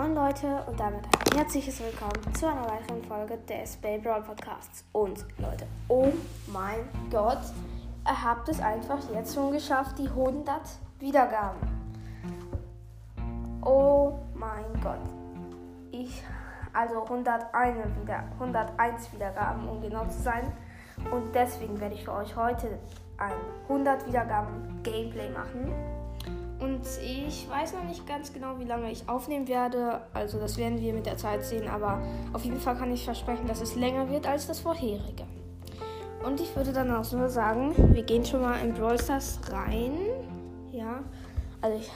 Moin Leute und damit ein herzliches Willkommen zu einer weiteren Folge des Bay Brawl Podcasts. Und Leute, oh mein Gott, ihr habt es einfach jetzt schon geschafft, die 100 Wiedergaben. Oh mein Gott. Ich, also 101, wieder, 101 Wiedergaben, um genau zu sein. Und deswegen werde ich für euch heute ein 100 Wiedergaben Gameplay machen. Und ich weiß noch nicht ganz genau, wie lange ich aufnehmen werde. Also das werden wir mit der Zeit sehen. Aber auf jeden Fall kann ich versprechen, dass es länger wird als das vorherige. Und ich würde dann auch nur sagen, wir gehen schon mal in Brawl Stars rein. Ja, also ich,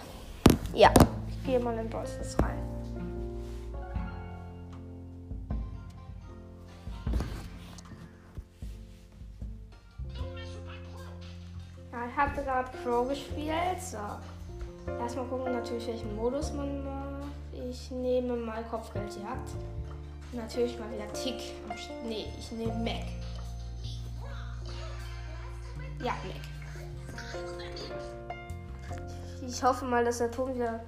ja, ich gehe mal in Brawl Stars rein. Ich habe gerade Pro gespielt. So. Erstmal gucken natürlich, welchen Modus man macht. Ich nehme mal Kopfgeldjagd. Natürlich mal wieder Tick. Nee, ich nehme Mac. Ja, Mac. Ich hoffe mal, dass der Ton wieder.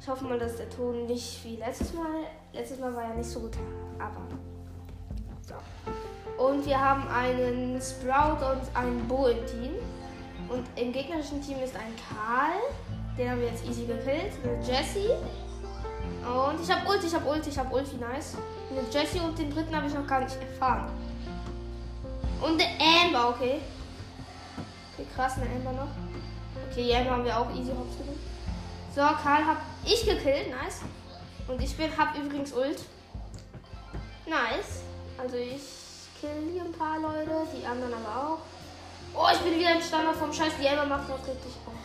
Ich hoffe mal, dass der Ton nicht wie letztes Mal. Letztes Mal war ja nicht so gut. Aber. So. Und wir haben einen Sprout und einen Bo im Team. Und im gegnerischen Team ist ein Karl. Den haben wir jetzt easy gekillt. Eine Jessie. Und ich habe Ulti, ich habe Ulti, ich habe Ulti, nice. Eine Jessie und den dritten habe ich noch gar nicht erfahren. Und der Amber, okay. Okay, krass, eine Amber noch. Okay, die Amber haben wir auch easy hops genommen. So, Karl habe ich gekillt, nice. Und ich bin, hab übrigens Ult. Nice. Also ich kill hier ein paar Leute, die anderen aber auch. Oh, ich bin wieder im Standard vom Scheiß. Die Amber macht noch richtig. Oh,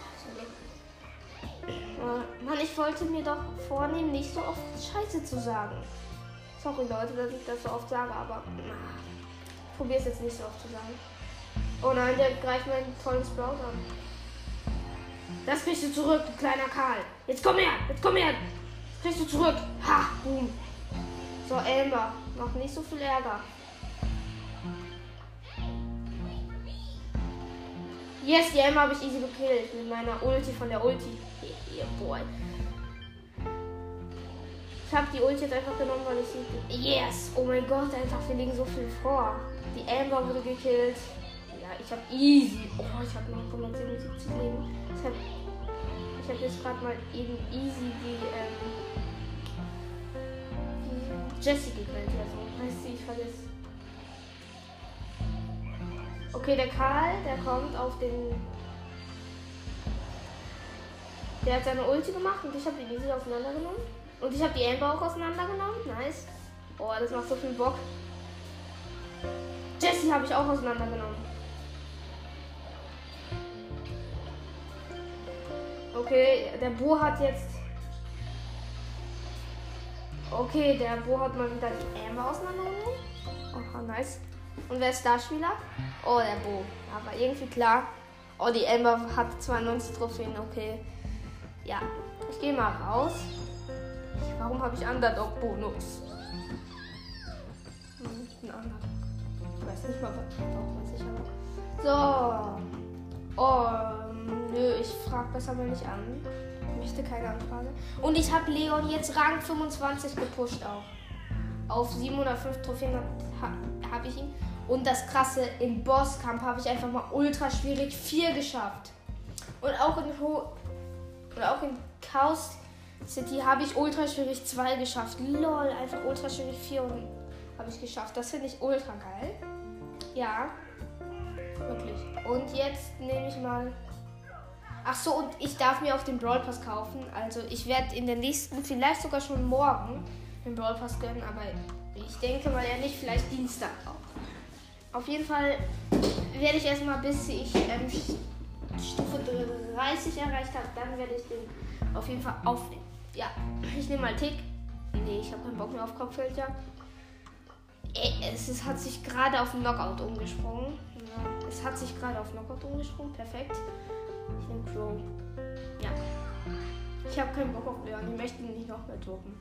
äh, Mann, ich wollte mir doch vornehmen, nicht so oft Scheiße zu sagen. Sorry Leute, dass ich das so oft sage, aber na, ich probiere es jetzt nicht so oft zu sagen. Oh nein, der greift meinen tollen Sprout an. Das kriegst du zurück, du kleiner Karl. Jetzt komm her, jetzt komm her. Das kriegst du zurück. Ha, boom. So, Amber, mach nicht so viel Ärger. Yes, die Amber habe ich easy gekillt mit meiner Ulti von der Ulti. Yeah, boy. Ich habe die Ulti jetzt einfach genommen, weil ich sie. Yes! Oh mein Gott, einfach, wir legen so viel vor. Die Amber wurde gekillt. Ja, ich habe easy. Oh, ich habe noch 177 Leben. Ich habe ich hab jetzt gerade mal eben easy die, ähm, die Jessie gekillt. Also, heißt sie, ich vergesse. Okay, der Karl, der kommt auf den. Der hat seine Ulti gemacht und ich habe die easy auseinandergenommen. Und ich habe die Amber auch auseinandergenommen. Nice. Oh, das macht so viel Bock. Jessie habe ich auch auseinandergenommen. Okay, der Bo hat jetzt. Okay, der Bo hat mal wieder die Amber auseinandergenommen. Oh, nice. Und wer ist Starspieler? Oh, der Bo. Aber irgendwie klar. Oh, die Amber hat 92 Trophäen. Okay. Ja. Ich gehe mal raus. Warum habe ich Underdog-Bonus? Hm, Underdog. Ich weiß nicht mal, was. Ich aber. So. Oh, nö, ich frage besser mal nicht an. Ich möchte keine Anfrage. Und ich habe Leon jetzt Rang 25 gepusht auch. Auf 705 Trophäen habe hab ich ihn. Und das krasse, im Bosskampf habe ich einfach mal ultra schwierig 4 geschafft. Und auch in, Ho und auch in Chaos City habe ich ultra schwierig 2 geschafft. Lol, einfach ultra schwierig 4 habe ich geschafft. Das finde ich ultra geil. Ja. Wirklich. Und jetzt nehme ich mal. Ach so, und ich darf mir auf den Brawl Pass kaufen. Also ich werde in der nächsten, vielleicht sogar schon morgen, den Brawl Pass gönnen, aber ich denke mal ja nicht, vielleicht Dienstag auch. Auf jeden Fall werde ich erstmal, bis ich ähm, Stufe 30 erreicht habe, dann werde ich den auf jeden Fall aufnehmen. Ja, ich nehme mal Tick. Nee, ich habe keinen Bock mehr auf Kopfgeldjagd. Es, es hat sich gerade auf Knockout umgesprungen. Es hat sich gerade auf Knockout umgesprungen. Perfekt. Ich nehme Crow. Ja. Ich habe keinen Bock auf Leon. Ich möchte ihn nicht noch mehr toppen.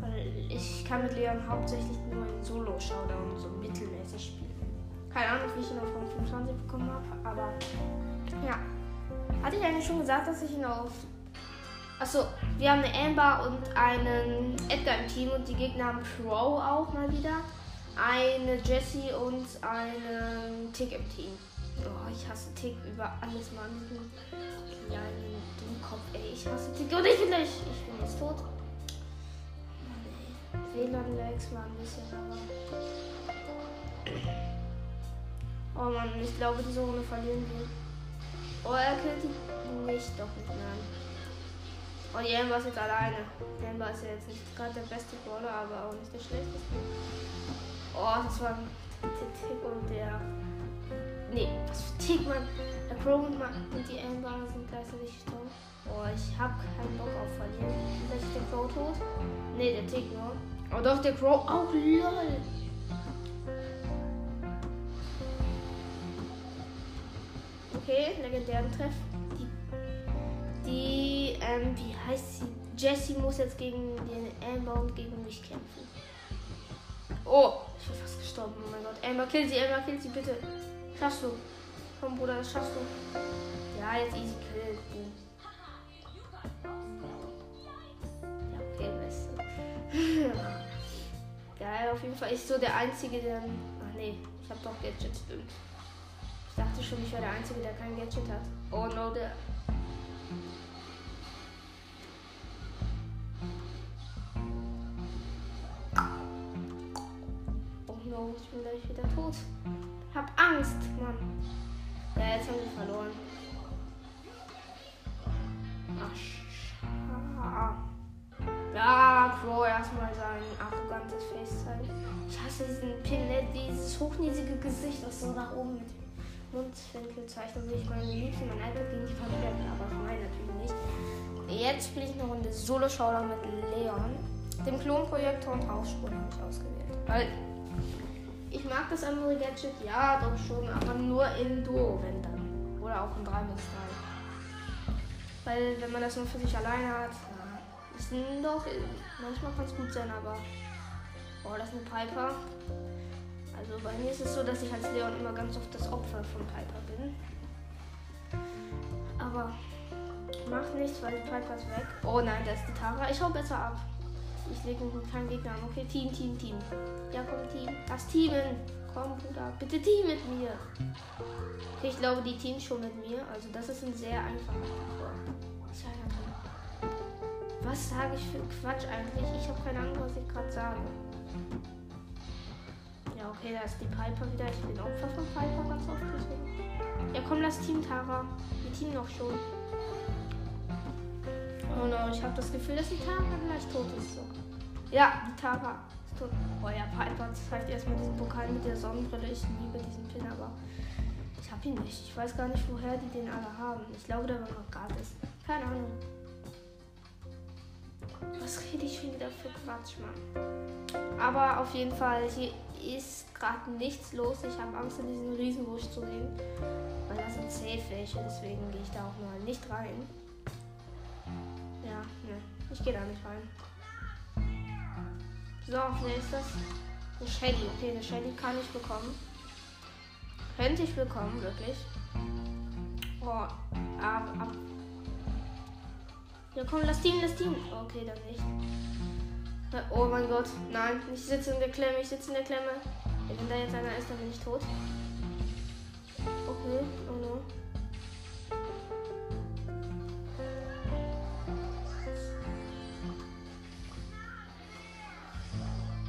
Weil ich kann mit Leon hauptsächlich nur in Solo-Showdown so mittelmäßig spielen. Keine Ahnung, wie ich ihn auf Rang 25 bekommen habe, aber ja. Hatte ich eigentlich schon gesagt, dass ich ihn auf. Achso, wir haben eine Amber und einen Edgar im Team und die Gegner haben Crow auch mal wieder. Eine Jessie und einen Tick im Team. Oh, ich hasse Tick über alles, Mann. Kleinen Dummkopf, ey. Ich hasse Tick und ich bin gleich. Ich bin jetzt tot. WLAN-Lags mal ein bisschen, aber. Oh Mann, ich glaube, diese Runde verlieren wir. Oh, er killt nicht, doch nicht. Und oh, die Amber ist jetzt alleine. Amber ist ja jetzt nicht gerade der beste Brawler, aber auch nicht der schlechteste. Oh, das war der Tick und der. Nee, was für Tick, Mann. Der Crow und, und die Amber sind gleichzeitig gestorben. Oh, ich hab keinen Bock auf. Crow tot? Nee, der Tick nur. Oh doch, der Crow auch lol. Okay, legendären Treff. Die, die ähm, wie heißt sie? Jessie muss jetzt gegen den Amber und gegen mich kämpfen. Oh, ich bin fast gestorben. Oh mein Gott. Amber, kill sie, Amber, kill sie, bitte. Schaffst du. Komm, Bruder, das schaffst du. Ja, jetzt easy kill. Geil, auf jeden Fall. Ich so der Einzige, der... Ach nee, ich hab doch Gadgets, stimmt. Ich dachte schon, ich wäre der Einzige, der kein Gadget hat. Oh no, der. Oh no, ich bin gleich wieder tot. Hab Angst, Mann. Ja, jetzt haben wir verloren. Ach, ja, Crow erstmal sein arrogantes Face zeigen. Ich hasse diesen Pin, ne? dieses hochnäsige Gesicht, das so nach oben mit Mundwinkelzeichnung will ich meine Liebsten mein Idol gegen die verwenden, aber ich meine natürlich nicht. Jetzt spiele ich eine Runde Solo-Showdown mit Leon. Dem Klonprojektor und Rauchspuren habe ich ausgewählt. Weil ich mag das andere Gadget, ja, doch schon, aber nur in Duo, wenn dann. Oder auch in 3 bis 3. Weil wenn man das nur für sich alleine hat, ist doch, manchmal kann es gut sein, aber. Oh, das ist eine Piper. Also bei mir ist es so, dass ich als Leon immer ganz oft das Opfer von Piper bin. Aber macht nichts, weil Piper ist weg. Oh nein, da ist die Tara. Ich hau besser ab. Ich lege mit keinem Gegner an. Okay, Team, Team, Team. Ja, komm, Team. Das Teamen. Komm, Bruder. Bitte Team mit mir. Okay, ich glaube, die Teams schon mit mir. Also das ist ein sehr einfacher Parcours. Was sage ich für Quatsch eigentlich? Ich habe keine Ahnung, was ich gerade sage. Ja, okay, da ist die Piper wieder. Ich bin Opfer von Piper ganz oft. Deswegen. Ja, komm, lass Team Tara. Wir Team noch schon. Oh no, ich habe das Gefühl, dass die Tara gleich tot ist. So. Ja, die Tara ist tot. Oh ja, Piper zeigt erstmal diesen Pokal mit der Sonnenbrille. Ich liebe diesen Pin, aber ich habe ihn nicht. Ich weiß gar nicht, woher die den alle haben. Ich glaube, der war noch gratis. Keine Ahnung. Was rede ich schon wieder für Quatsch, Mann? Aber auf jeden Fall, hier ist gerade nichts los. Ich habe Angst, in diesen Riesenbusch zu gehen. Weil da sind safe welche, deswegen gehe ich da auch mal nicht rein. Ja, ne, ich gehe da nicht rein. So, wer ist das? Eine Shelly. Okay, eine Shelly kann ich bekommen. Könnte ich bekommen, wirklich. Oh, ab, ab. Ja, komm, lass Team, lass Team. Okay, dann nicht. Oh mein Gott, nein, ich sitze in der Klemme, ich sitze in der Klemme. Wenn da jetzt einer ist, dann bin ich tot. Okay, oh no.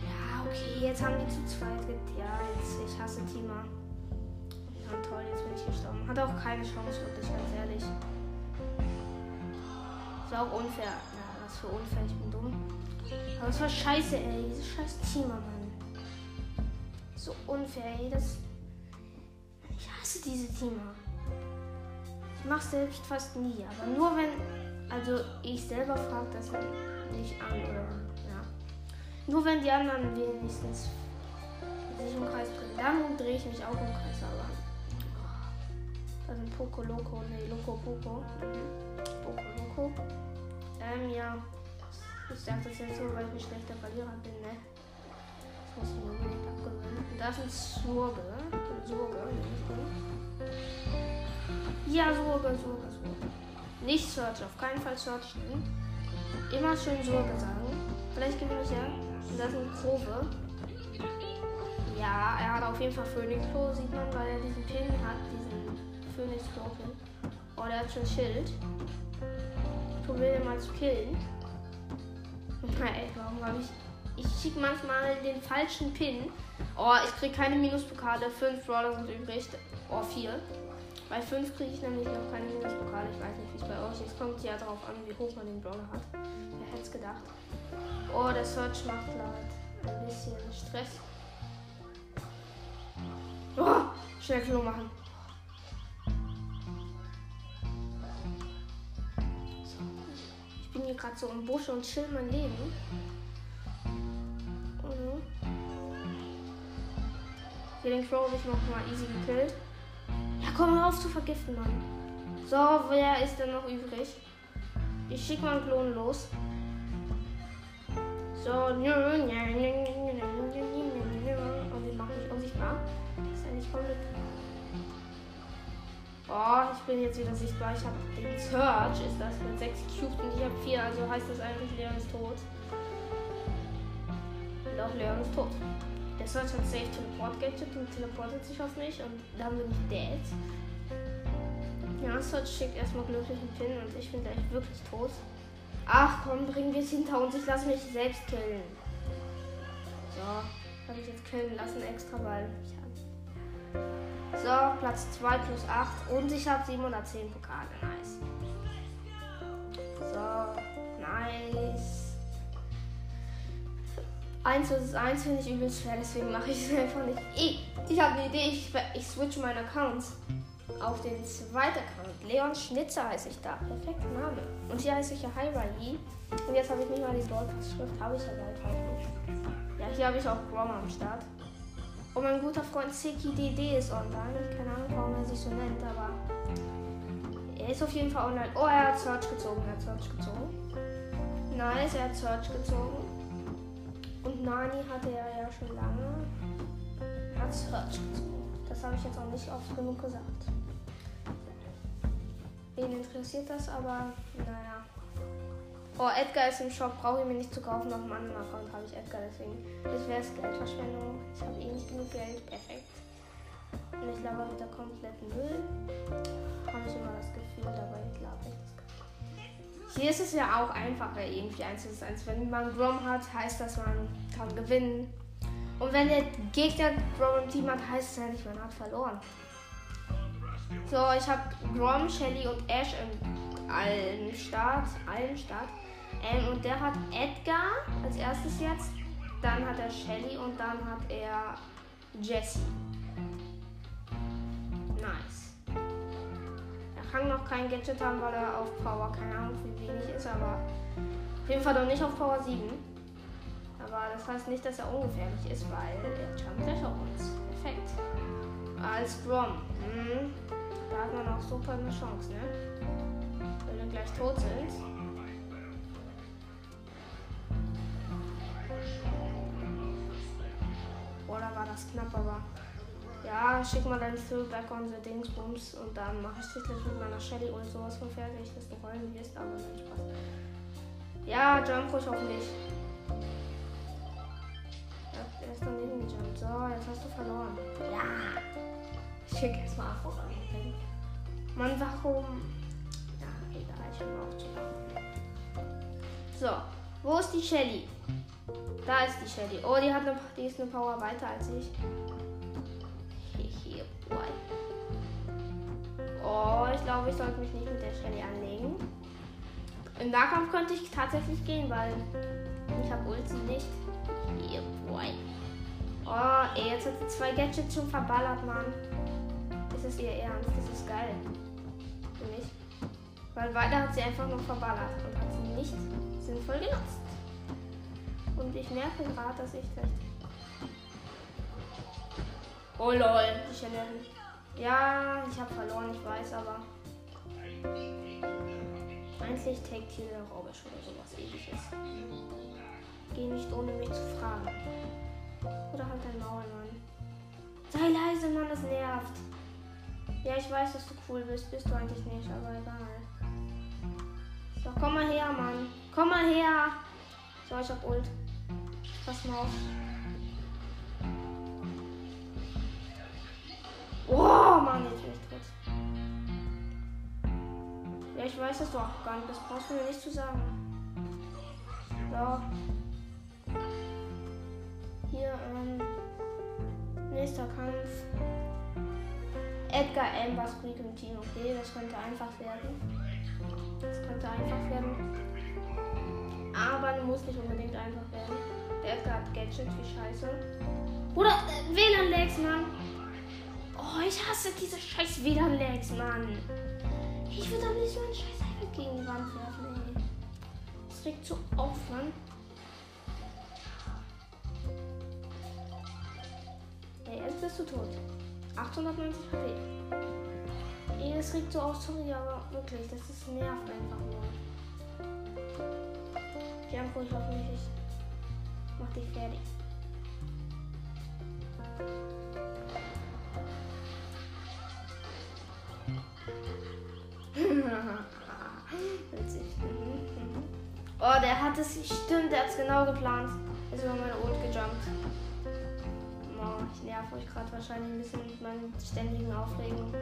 Ja, okay, jetzt haben die zu zweit Ja, jetzt, ich hasse Tima. Ja, toll, jetzt bin ich gestorben. Hat auch keine Chance, wirklich, ganz ehrlich. Ist auch unfair. Ja, was für unfair, ich bin dumm. Aber es war scheiße, ey. Dieses scheiß Team, Mann. So unfair, ey. Das. Ich hasse diese Teamer. Ich mach's selbst fast nie, aber nur wenn. Also ich selber frage das nicht an oder. Ja. Nur wenn die anderen wenigstens sich im Kreis drehen. Dann drehe ich mich auch im Kreis, aber. Da sind Poco Loco, ne, Loco Poco. Mhm. Poco Loco. Ähm, ja. Ich sag das jetzt so, weil ich ein schlechter Verlierer bin, ne? Das muss ich mir unbedingt abgewöhnen. Und da ist ein Surge. Surge, Ja, Surge, Surge, Surge. Nicht Search, auf keinen Fall Search nehmen. Immer schön Sorge sagen. Vielleicht gewinne ich ja. Das ist eine Probe. Ja, er hat auf jeden Fall Phoenix Klo, sieht man, weil er diesen Pin hat, diesen Phoenix Klo Pin. Oh, der hat schon Schild. Probiere den mal zu killen. Ey, warum habe ich. Ich schicke manchmal den falschen Pin. Oh, ich kriege keine Minuspokale. Fünf Brawler sind übrig. Oh, vier. Bei fünf kriege ich nämlich noch keine Minuspokale. Ich weiß nicht, wie es bei euch ist. Kommt ja darauf an, wie hoch man den Brawler hat. Wer hätte es gedacht? Oh, der Search macht laut. Ein bisschen Stress. Oh, schnell Klo machen. Hier gerade so im Busch und chill mein Leben. Mhm. Hier den Crow habe ich noch mal easy gekillt. Ja, komm auf zu vergiften, Mann. So, wer ist denn noch übrig? Ich schicke mal einen Klon los. So, nö, nö, nö, nö, nö, nö, Und den mache ich unsichtbar. Ist eigentlich komplett. Oh, ich bin jetzt wieder sichtbar. Ich habe den Search, ist das mit 6 Cubes und ich habe 4, also heißt das eigentlich, Leon ist tot. Doch, Leon ist tot. Der Search hat Safe Teleport Gadget und teleportet sich auf mich und dann bin ich dead. Ja, Search schickt erstmal glücklichen Pin und ich bin gleich wirklich tot. Ach komm, bringen wir es hinter uns. Ich lasse mich selbst killen. So, habe ich jetzt killen lassen extra, weil ich habe. So, Platz 2 plus 8 und ich habe 710 Pokale. Nice. So, nice. 1 vs 1 finde ich übelst schwer, deswegen mache ich es einfach nicht. Ich, ich habe eine Idee, ich, ich switch meine Accounts auf den zweiten Account. Leon Schnitzer heiße ich da. Perfekter Name. Und hier heiße ich ja Hyrahi. Und jetzt habe ich nicht mal die Broadcast-Schrift. Habe ich ja bald halt nicht. Ja, hier habe ich auch Grom am Start. Und mein guter Freund Seki DD ist online. Keine Ahnung, warum er sich so nennt, aber er ist auf jeden Fall online. Oh, er hat Search gezogen. Er hat Search gezogen. Nice, er hat Search gezogen. Und Nani hatte er ja schon lange. Er hat Search gezogen. Das habe ich jetzt auch nicht oft genug gesagt. Wen interessiert das, aber naja. Oh, Edgar ist im Shop, brauche ich mir nicht zu kaufen. Auf dem anderen Account habe ich Edgar, deswegen. Das wäre Geldverschwendung. Ich habe eh nicht genug Geld. Perfekt. Und ich laber wieder kompletten Müll. Habe ich immer das Gefühl, dabei laber ich das. Hier ist es ja auch einfacher, irgendwie 1 zu 1. Wenn man Grom hat, heißt das, man kann gewinnen. Und wenn der Gegner Grom im Team hat, heißt es ja nicht, man hat verloren. So, ich habe Grom, Shelly und Ash im allen Start. Allen Start. Ähm, und der hat Edgar als erstes jetzt. Dann hat er Shelly und dann hat er Jesse. Nice. Er kann noch kein Gadget haben, weil er auf Power, keine Ahnung wie wenig ist, aber auf jeden Fall noch nicht auf Power 7. Aber das heißt nicht, dass er ungefährlich ist, weil er jumpt gleich auf uns. Perfekt. Als Grom. Hm. Da hat man auch super eine Chance, ne? Wenn wir gleich tot sind. Oder war das knapp, aber. Ja, schick mal deinen on the Dingsbums und dann mache ich dich mit meiner Shelly und sowas von fertig, dass du rollen wirst, aber nein, Spaß. Ja, jump ruhig auf mich. Er ist daneben gejumpt. So, jetzt hast du verloren. Ja. Ich schick erstmal ab. Mann, warum? Ja, egal, ich bin auch zu. So, wo ist die Shelly? Da ist die Shelly. Oh, die hat eine, die ist eine Power weiter als ich. Hehe, boy. Oh, ich glaube, ich sollte mich nicht mit der Shelly anlegen. Im Nahkampf könnte ich tatsächlich gehen, weil ich habe Ulti nicht. Hehe, boy. Oh, ey, jetzt hat sie zwei Gadgets schon verballert, Mann. Ist das ihr Ernst? Das ist geil. Für mich. Weil weiter hat sie einfach nur verballert und hat sie nicht sinnvoll genutzt. Und ich merke gerade, dass ich vielleicht. Oh lol, die Chanel. Ja, ich habe verloren, ich weiß, aber. Eigentlich hier der Robisch oder sowas ähnliches. Geh nicht ohne mich zu fragen. Oder halt dein Maul, Mann. Sei leise, Mann, das nervt. Ja, ich weiß, dass du cool bist. Bist du eigentlich nicht, aber egal. Komm mal her, Mann. Komm mal her. So, ich hab Ult. Pass mal auf. Oh, Mann, jetzt bin ich tot. Ja, ich weiß, dass du auch gar nicht. Das brauchst du mir nicht zu sagen. So. Hier, ähm. Nächster Kampf. Edgar Amber Squeak im Team. Okay, das könnte einfach werden. Das könnte einfach werden. Aber muss nicht unbedingt einfach werden. Edgar hat Gadget, wie scheiße. Oder äh, WLAN-Lags, Mann. Oh, ich hasse diese scheiß WLAN-Lags, Mann. Ich würde am liebsten meinen scheiß iPad gegen die Wand werfen, ey. Das regt so auf, Mann. Ey, jetzt bist du tot. 890 HP. Ey, das regt so auf, sorry, aber wirklich, das ist nervt einfach nur. Janko, ich hoffe nicht, ich mach dich fertig. Witzig. Oh, der hat es, stimmt, der hat es genau geplant. Ist über meine Ult gejumpt. Oh, ich nerv euch gerade wahrscheinlich ein bisschen mit meinen ständigen Aufregungen.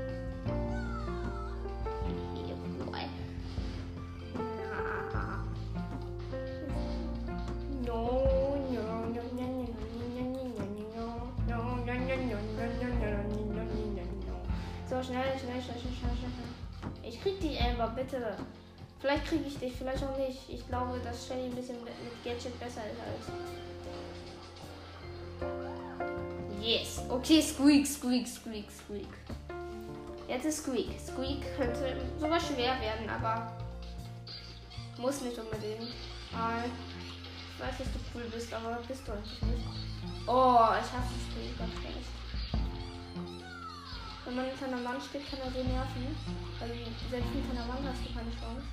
Schnell, schnell, schnell, schnell, schnell, schnell. Ich krieg die Amber, bitte. Vielleicht kriege ich dich, vielleicht auch nicht. Ich glaube, dass Shelly ein bisschen mit, Gadget besser ist als. Yes. Okay, Squeak, Squeak, Squeak, Squeak. Jetzt ist Squeak. Squeak könnte sogar schwer werden, aber muss nicht unbedingt. Mal. Ich weiß, dass du cool bist, aber bist du eigentlich nicht. Oh, ich hasse Squeak ganz schlecht. Wenn man hinter einer Wand steht, kann er so nerven. Weil selbst hinter einer Wand hast du keine Chance.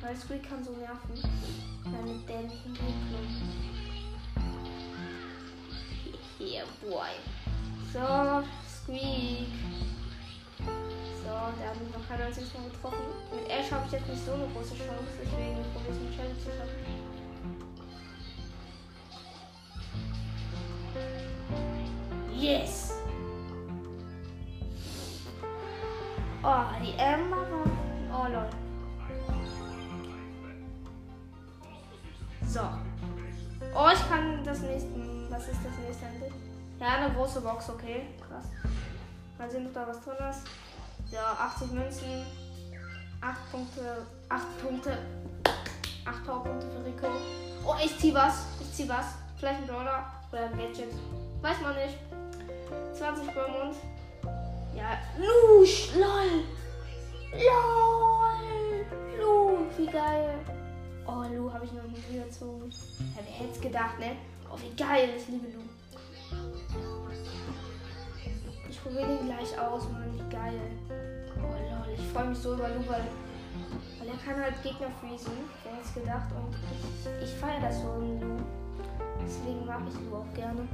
Weil Squeak kann so nerven. Seine dämlichen Entwicklung. Yeah, boy. So, Squeak. So, der hat mich noch kein einziges Mal getroffen. Mit Ash habe ich jetzt nicht so eine große Chance, deswegen probiere ich mit Shelly zu schaffen. Yes! Oh, die Emma. Oh, lol. So. Oh, ich kann das nächste. Was ist das nächste endlich? Ja, eine große Box, okay. Krass. Mal sehen, ob da was drin ist. Ja, 80 Münzen. 8 Punkte. 8 Punkte. 8 Powerpunkte für Rico. Oh, ich zieh was. Ich zieh was. Vielleicht ein Brawler oder ein Gadget. Weiß man nicht. 20 Brawlmund. Ja, Lusch, lol. LOL. Lu, wie geil. Oh, Lu habe ich noch nicht gezogen. Ja, wer hätte es gedacht, ne? Oh, wie geil. Ich liebe Lu. Ich probiere den gleich aus, Mann. Wie geil. Oh, lol. Ich freue mich so über Lu, weil, weil er kann halt Gegner freezen. Wer hätte es gedacht? Und ich, ich feiere das so in Lu. Deswegen mag ich Lu auch gerne.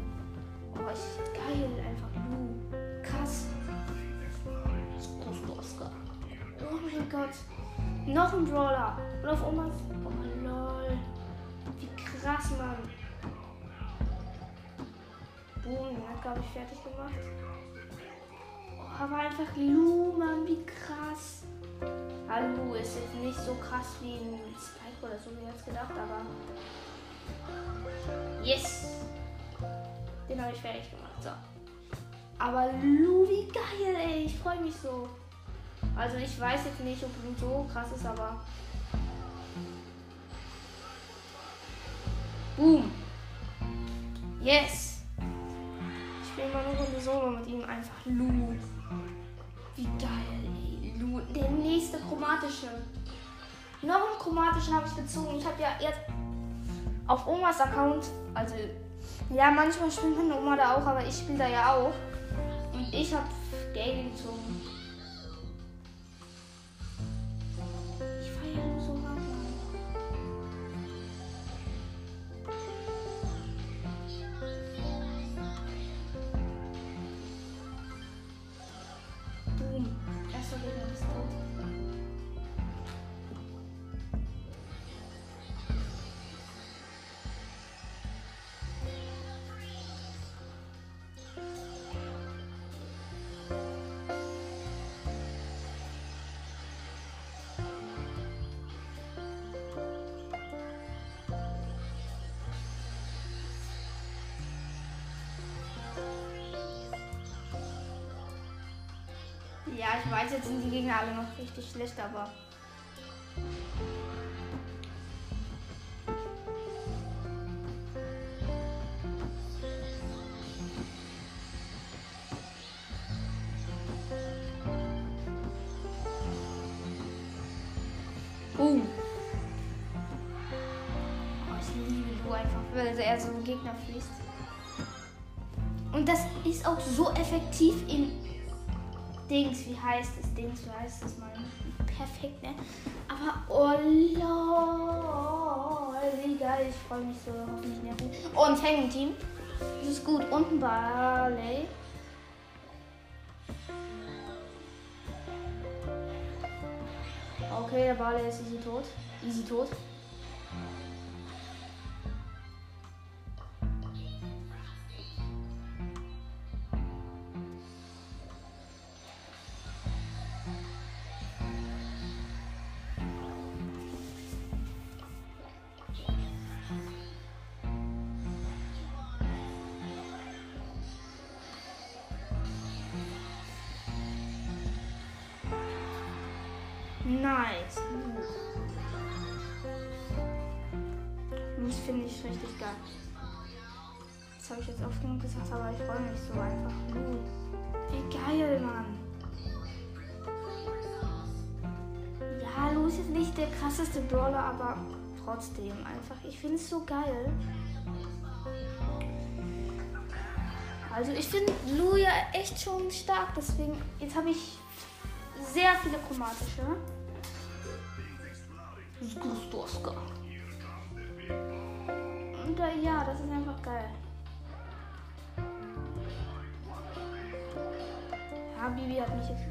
Oh, ich geil. Einfach Lu. Krass. Oscar. Oh mein Gott. Noch ein Brawler. Und auf Omas. Oh lol. Wie krass, Mann. Boom, den hat, glaube ich, fertig gemacht. Oh, aber einfach Lu, Mann, wie krass. Hallo, ist jetzt nicht so krass wie ein Spike oder so, wie jetzt gedacht, aber. Yes! Den habe ich fertig gemacht. So. Aber Lu, wie geil, ey. Ich freue mich so. Also ich weiß jetzt nicht, ob Lu so krass ist, aber. Boom. Yes. Ich spiele mal eine Runde Solo mit ihm. Einfach Lu. Wie geil, ey. Lu. Der nächste chromatische. Noch einen chromatischen habe ich gezogen. Ich habe ja jetzt auf Omas Account, also ja, manchmal spielt meine Oma da auch, aber ich spiele da ja auch. Und ich habe Gale gezogen. Ich feiere so hart. Boom. Erster Gegner ist tot. Ja, ich weiß, jetzt sind die Gegner alle noch richtig schlecht, aber. Boom. Oh, ich liebe Lu einfach, weil er so Gegner fließt. Und das ist auch so effektiv in Dings, heißt es? Dings, wie heißt es mal? Perfekt, ne? Aber oh lol, geil, ich freue mich so, hoffentlich nerven. Und Hanging Team. Das ist gut. Und ein Barley. Okay, der Barley ist easy tot. Easy tot. Krasseste Brawler, aber trotzdem einfach. Ich finde es so geil. Also ich finde Lu ja echt schon stark, deswegen jetzt habe ich sehr viele chromatische. Gustoska. Und äh, ja, das ist einfach geil. Ja, Bibi hat mich jetzt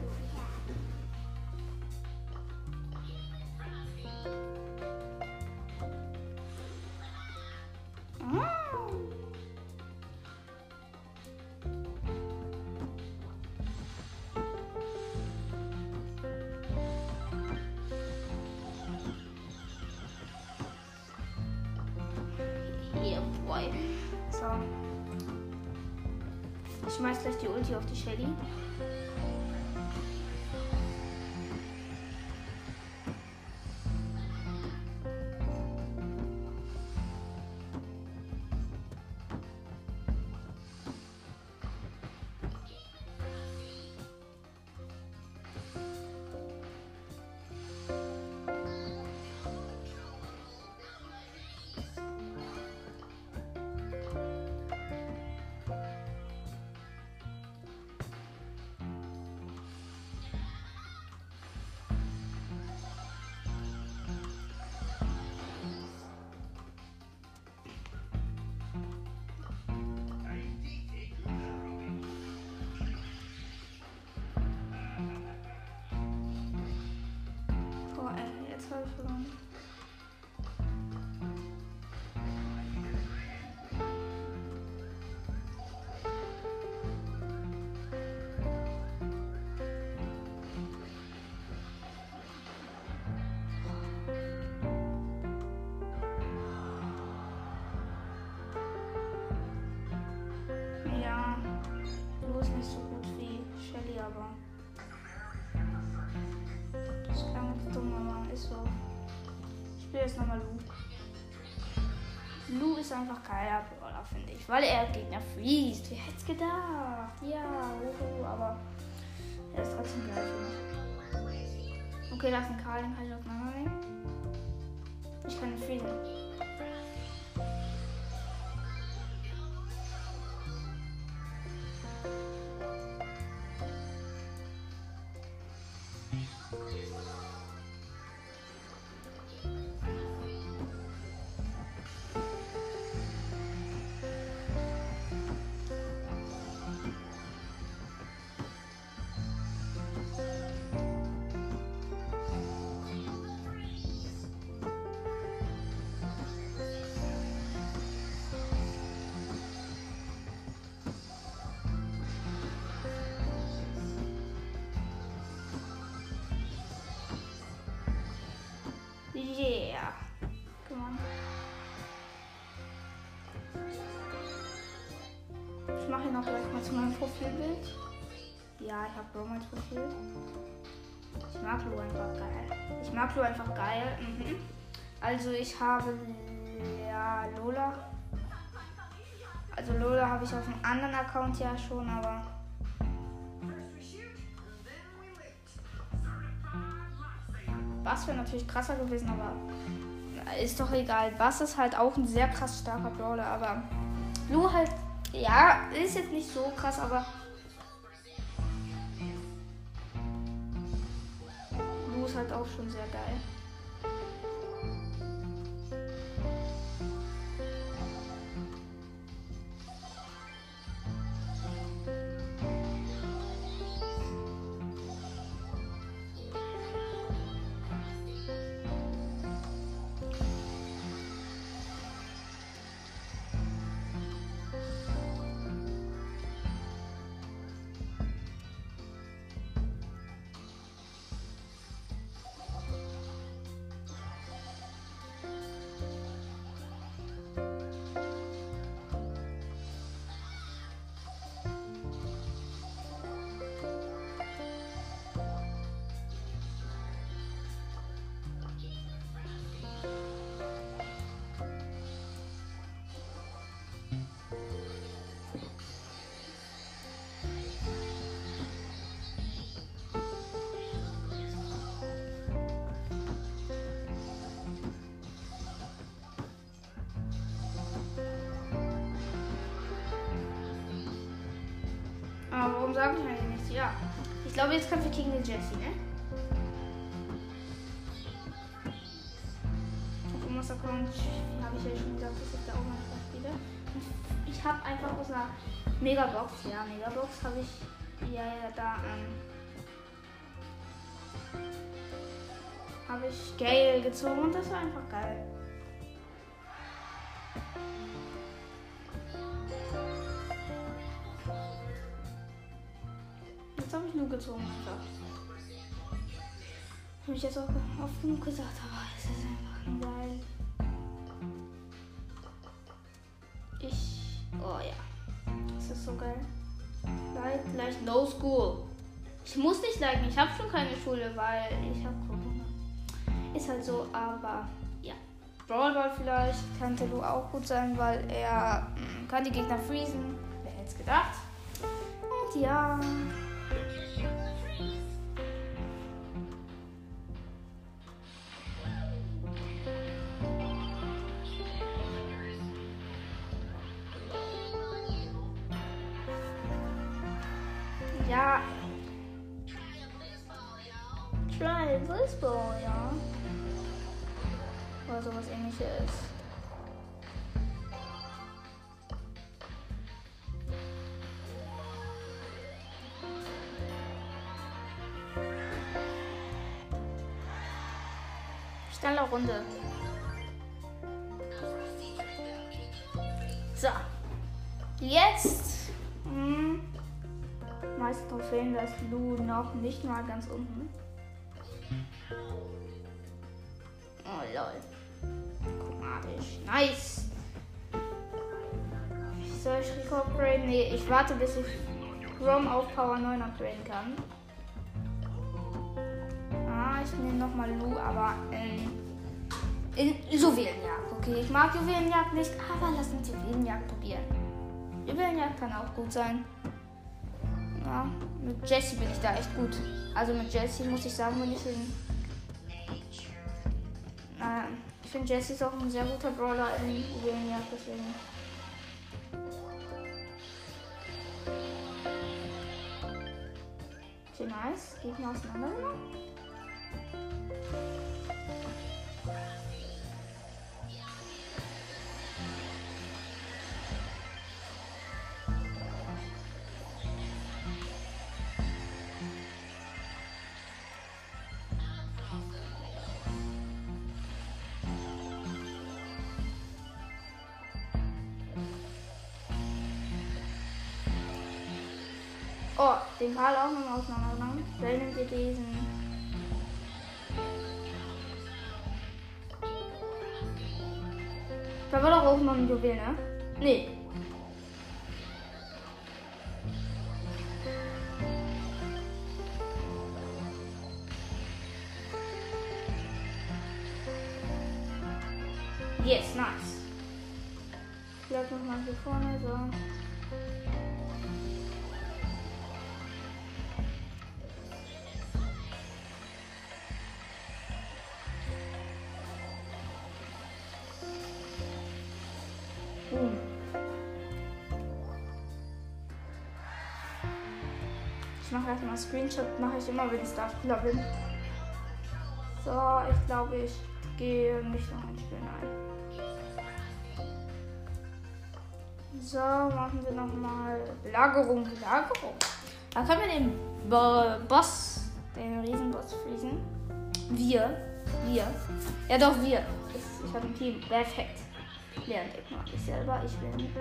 Ulti auf die jetzt nochmal Lu. Lu ist einfach geiler Brawler, finde ich. Weil er Gegner freest. Wer hätte es gedacht? Ja, aber er ist trotzdem geil, finde ich. Okay, da ist ein Karl, den mal zu meinem Profilbild. Ja, ich habe als Profil. Ich mag Lu einfach geil. Ich mag Lu einfach geil. Mhm. Also ich habe ja Lola. Also Lola habe ich auf einem anderen Account ja schon, aber Bass wäre natürlich krasser gewesen, aber ist doch egal. Bass ist halt auch ein sehr krass starker Brawler, aber Lu halt, ja, ist jetzt nicht so krass, aber warum sage ich eigentlich nichts? Ja. Ich glaube, jetzt kämpfe ich gegen den Jesse, ne? Auf Omas Account habe ich ja schon gesagt, dass ich da auch manchmal spiele. Ich habe einfach aus einer Megabox, ja, Megabox habe ich ja, ja da, ähm, habe ich Gale gezogen und das war einfach geil. Ich jetzt auch oft genug gesagt, aber es ist einfach nur geil. Ich. Oh ja. Das ist so geil. Like, gleich No School. Ich muss nicht liken, ich habe schon keine Schule, weil ich habe Corona. Ist halt so, aber ja. Brawl Ball vielleicht kann Telu auch gut sein, weil er mh, kann die Gegner freezen. Wer hätte es gedacht? Und. Ja. Schnelle Runde. So. Jetzt. Hm, meisten Trophäen, da ist Lu noch nicht mal ganz unten. Oh lol. Chromatisch. Nice. Soll ich Rico upgraden? Nee, ich warte bis ich Rom auf Power 9 upgraden kann. Ah, ich nehme nochmal Lu, aber in, in Juwelenjagd. Okay, ich mag Juwelenjagd nicht, aber lass uns Juwelenjagd probieren. Juwelenjagd kann auch gut sein. Ja, mit Jesse bin ich da echt gut. Also mit Jesse muss ich sagen, bin ich in. Äh, ich finde Jesse ist auch ein sehr guter Brawler in Juwelenjagd, deswegen. Okay, nice. Gegner auseinander. Den Karl auch nochmal auseinandergenommen. Wer nimmt ihr diesen? Da war doch auch noch ein Juwel, ne? Nee. Erstmal Screenshot, mache ich immer, wenn ich Starspieler bin. So, ich glaube, ich gehe nicht noch ein Spiel ein. So, machen wir nochmal Belagerung, Belagerung. Dann können wir den Bo Boss, den Riesenboss friesen. Wir. Wir. Ja doch, wir. Ich, habe ein Team. Perfekt. Lernt ich mal ich selber. Ich will nicht.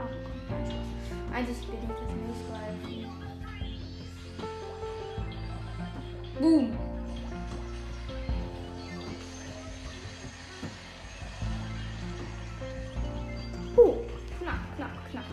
Eigentlich bin ich das nicht, weil. Boom. Uh, knapp, knapp, knapp.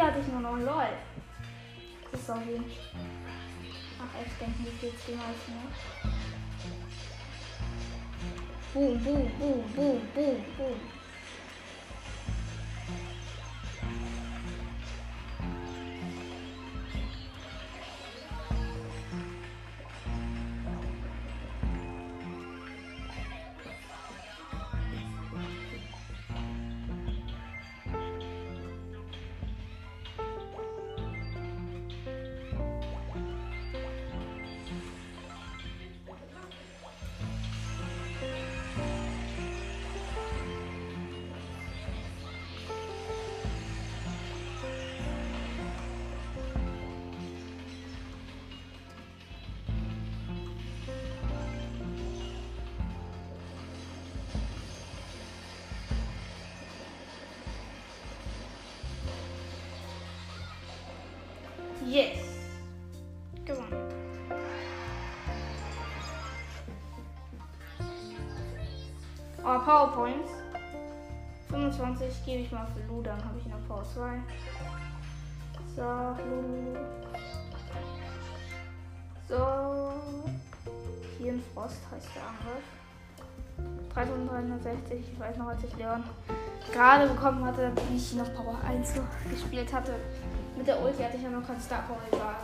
Hatte ich nur noch, lol. Das ist so wenig. Ach, echt denken die viel zu nice, ne? Boom, boom, boom, boom, boom, boom. PowerPoints. 25 gebe ich mal für Lu, dann habe ich noch Power 2. So, Lu. So. Hier in Frost heißt der Angriff. 3360, ich weiß noch, als ich Leon gerade bekommen hatte, wie ich noch Power 1 so gespielt hatte. Mit der Ulti hatte ich ja noch kein Star Power über.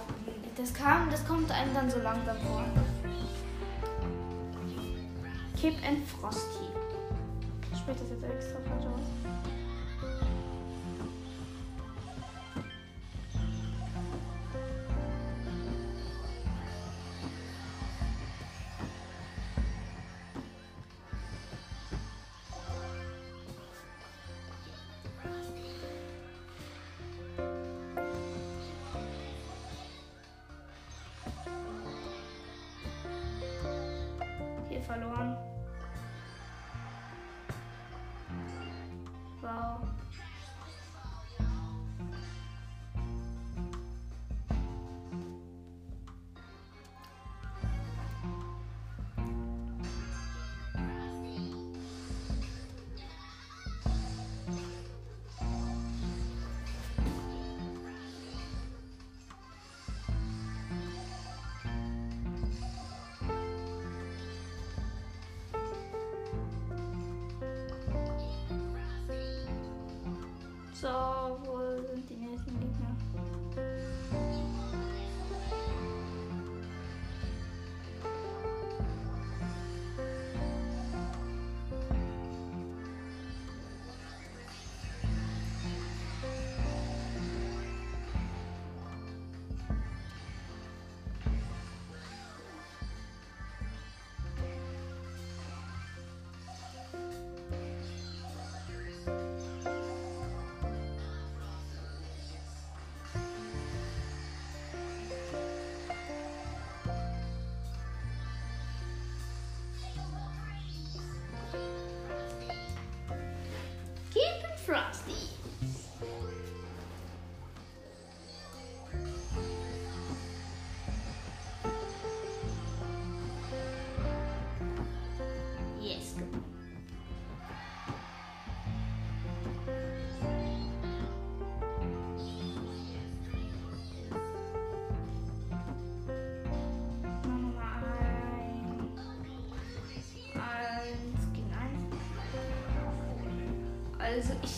Das kam, das kommt einem dann so langsam vor. Kip and Frosty. Das jetzt extra falsch aus? Frosty.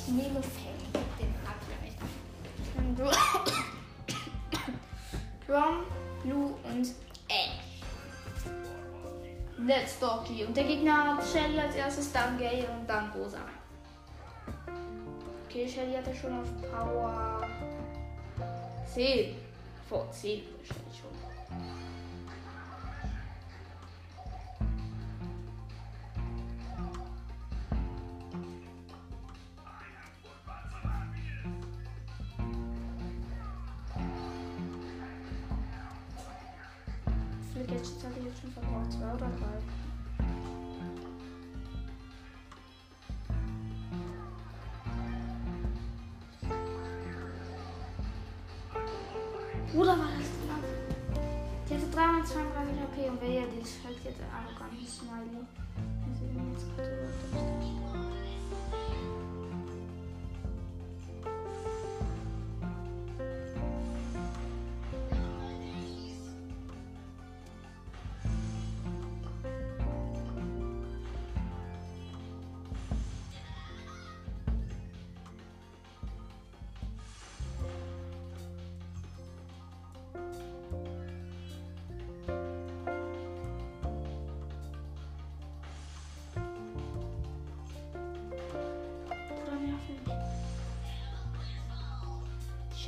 Ich nehme Fang. Den mag ich nicht. Ich nehme Grom, Grom, Blue und Ash. Let's Doki. Und der Gegner hat Shelly als erstes, dann Gay und dann Rosa. Okay, Shelly hatte schon auf Power 10. Vor 10 wahrscheinlich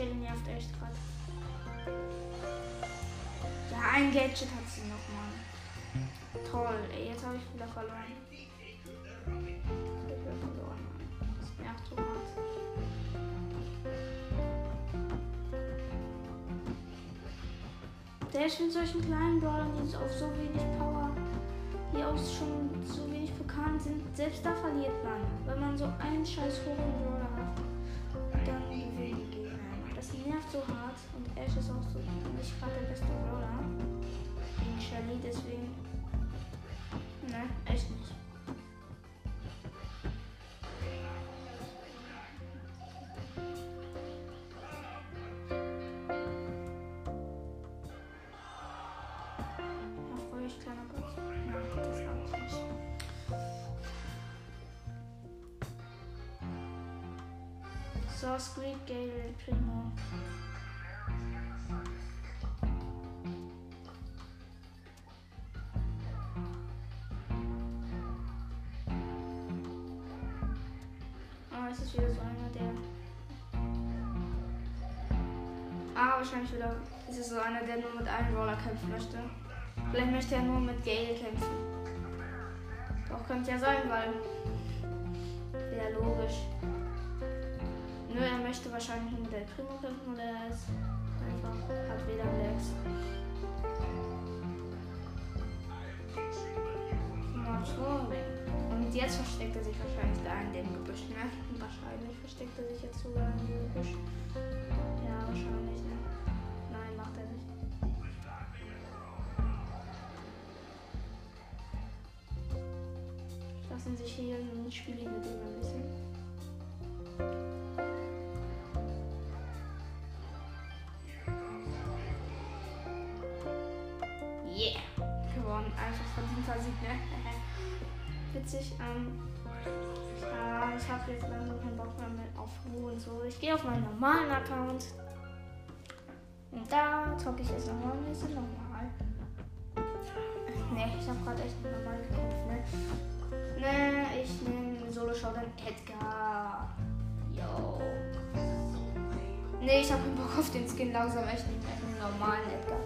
Shelly nervt echt gerade. Ja, ein Gadget hat sie noch mal. Toll, ey, jetzt habe ich wieder verloren. Ich wieder verloren. Mann. Das nervt so hart. Der ist mit solchen kleinen Brawlern, die auf so wenig Power, die auch schon so wenig bekannt sind, selbst da verliert man. Wenn man so einen scheiß hohen hart und Ash ist auch so nicht gerade der beste Brawler gegen Shelly, deswegen. Ne, echt. Nein, ich nicht. So, Squeak, Gale, Primo. Wahrscheinlich wieder. Es ist so einer, der nur mit einem Roller kämpfen möchte. Vielleicht möchte er nur mit Gale kämpfen. Doch, könnte ja sein, weil. Wäre logisch. Nö, er möchte wahrscheinlich nur mit der Primo kämpfen oder er ist einfach. hat weder Lex. Und jetzt versteckt er sich wahrscheinlich da in dem Gebüsch, ne? Wahrscheinlich versteckt er sich jetzt sogar in dem Gebüsch. Ja, wahrscheinlich, Lassen sich hier ein Spiel mit dem ein bisschen. Yeah! Gewonnen. Einfach verdienter Sieg, ne? Witzig. Ähm, ja, ich habe jetzt langsam keinen Bock mehr mit auf Ruhe und so. Ich gehe auf meinen normalen Account. Und da zocke ich jetzt nochmal ein bisschen normal. Ne, ich habe gerade echt normal gekämpft, ne? Ne, ich nehme Solo Showdown Edgar. Yo. Ne, ich habe keinen Bock auf den Skin langsam echt nicht mehr. Den normalen Edgar.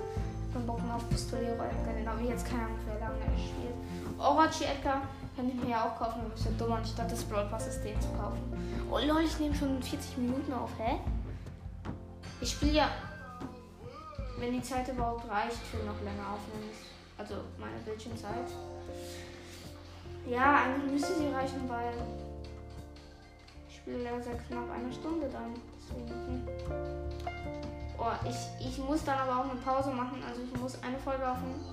Ich hab Bock mehr auf Pistolero Edgar. Den habe ich jetzt keine Ahnung, wer lange gespielt. Orochi Edgar kann ich mir ja auch kaufen, ist ja dumm, anstatt des Brawl Passes den zu kaufen. Oh lol, ich nehme schon 40 Minuten auf, hä? Ich spiele ja, wenn die Zeit überhaupt reicht, für noch länger aufnehmen. Also meine Bildschirmzeit. Ja, eigentlich müsste sie reichen, weil ich spiele ja sehr knapp eine Stunde dann. Deswegen. Oh, ich, ich muss dann aber auch eine Pause machen, also ich muss eine Folge aufnehmen.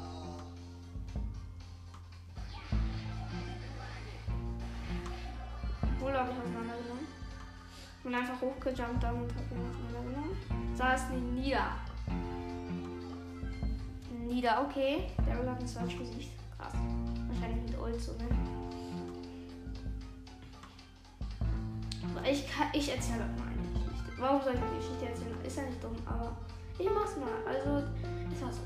Bull habe ich auseinandergenommen. Ich bin einfach hochgejumpt und habe ihn auseinandergenommen. Saß ihn nieder. Nieder, okay. Daryl hat ein Search-Gesicht. Krass. Ult so, ne? Ich, ich erzähle mal eine Geschichte. Warum soll ich eine Geschichte erzählen? Ist ja nicht dumm, aber ich mach's mal. Also, es war so.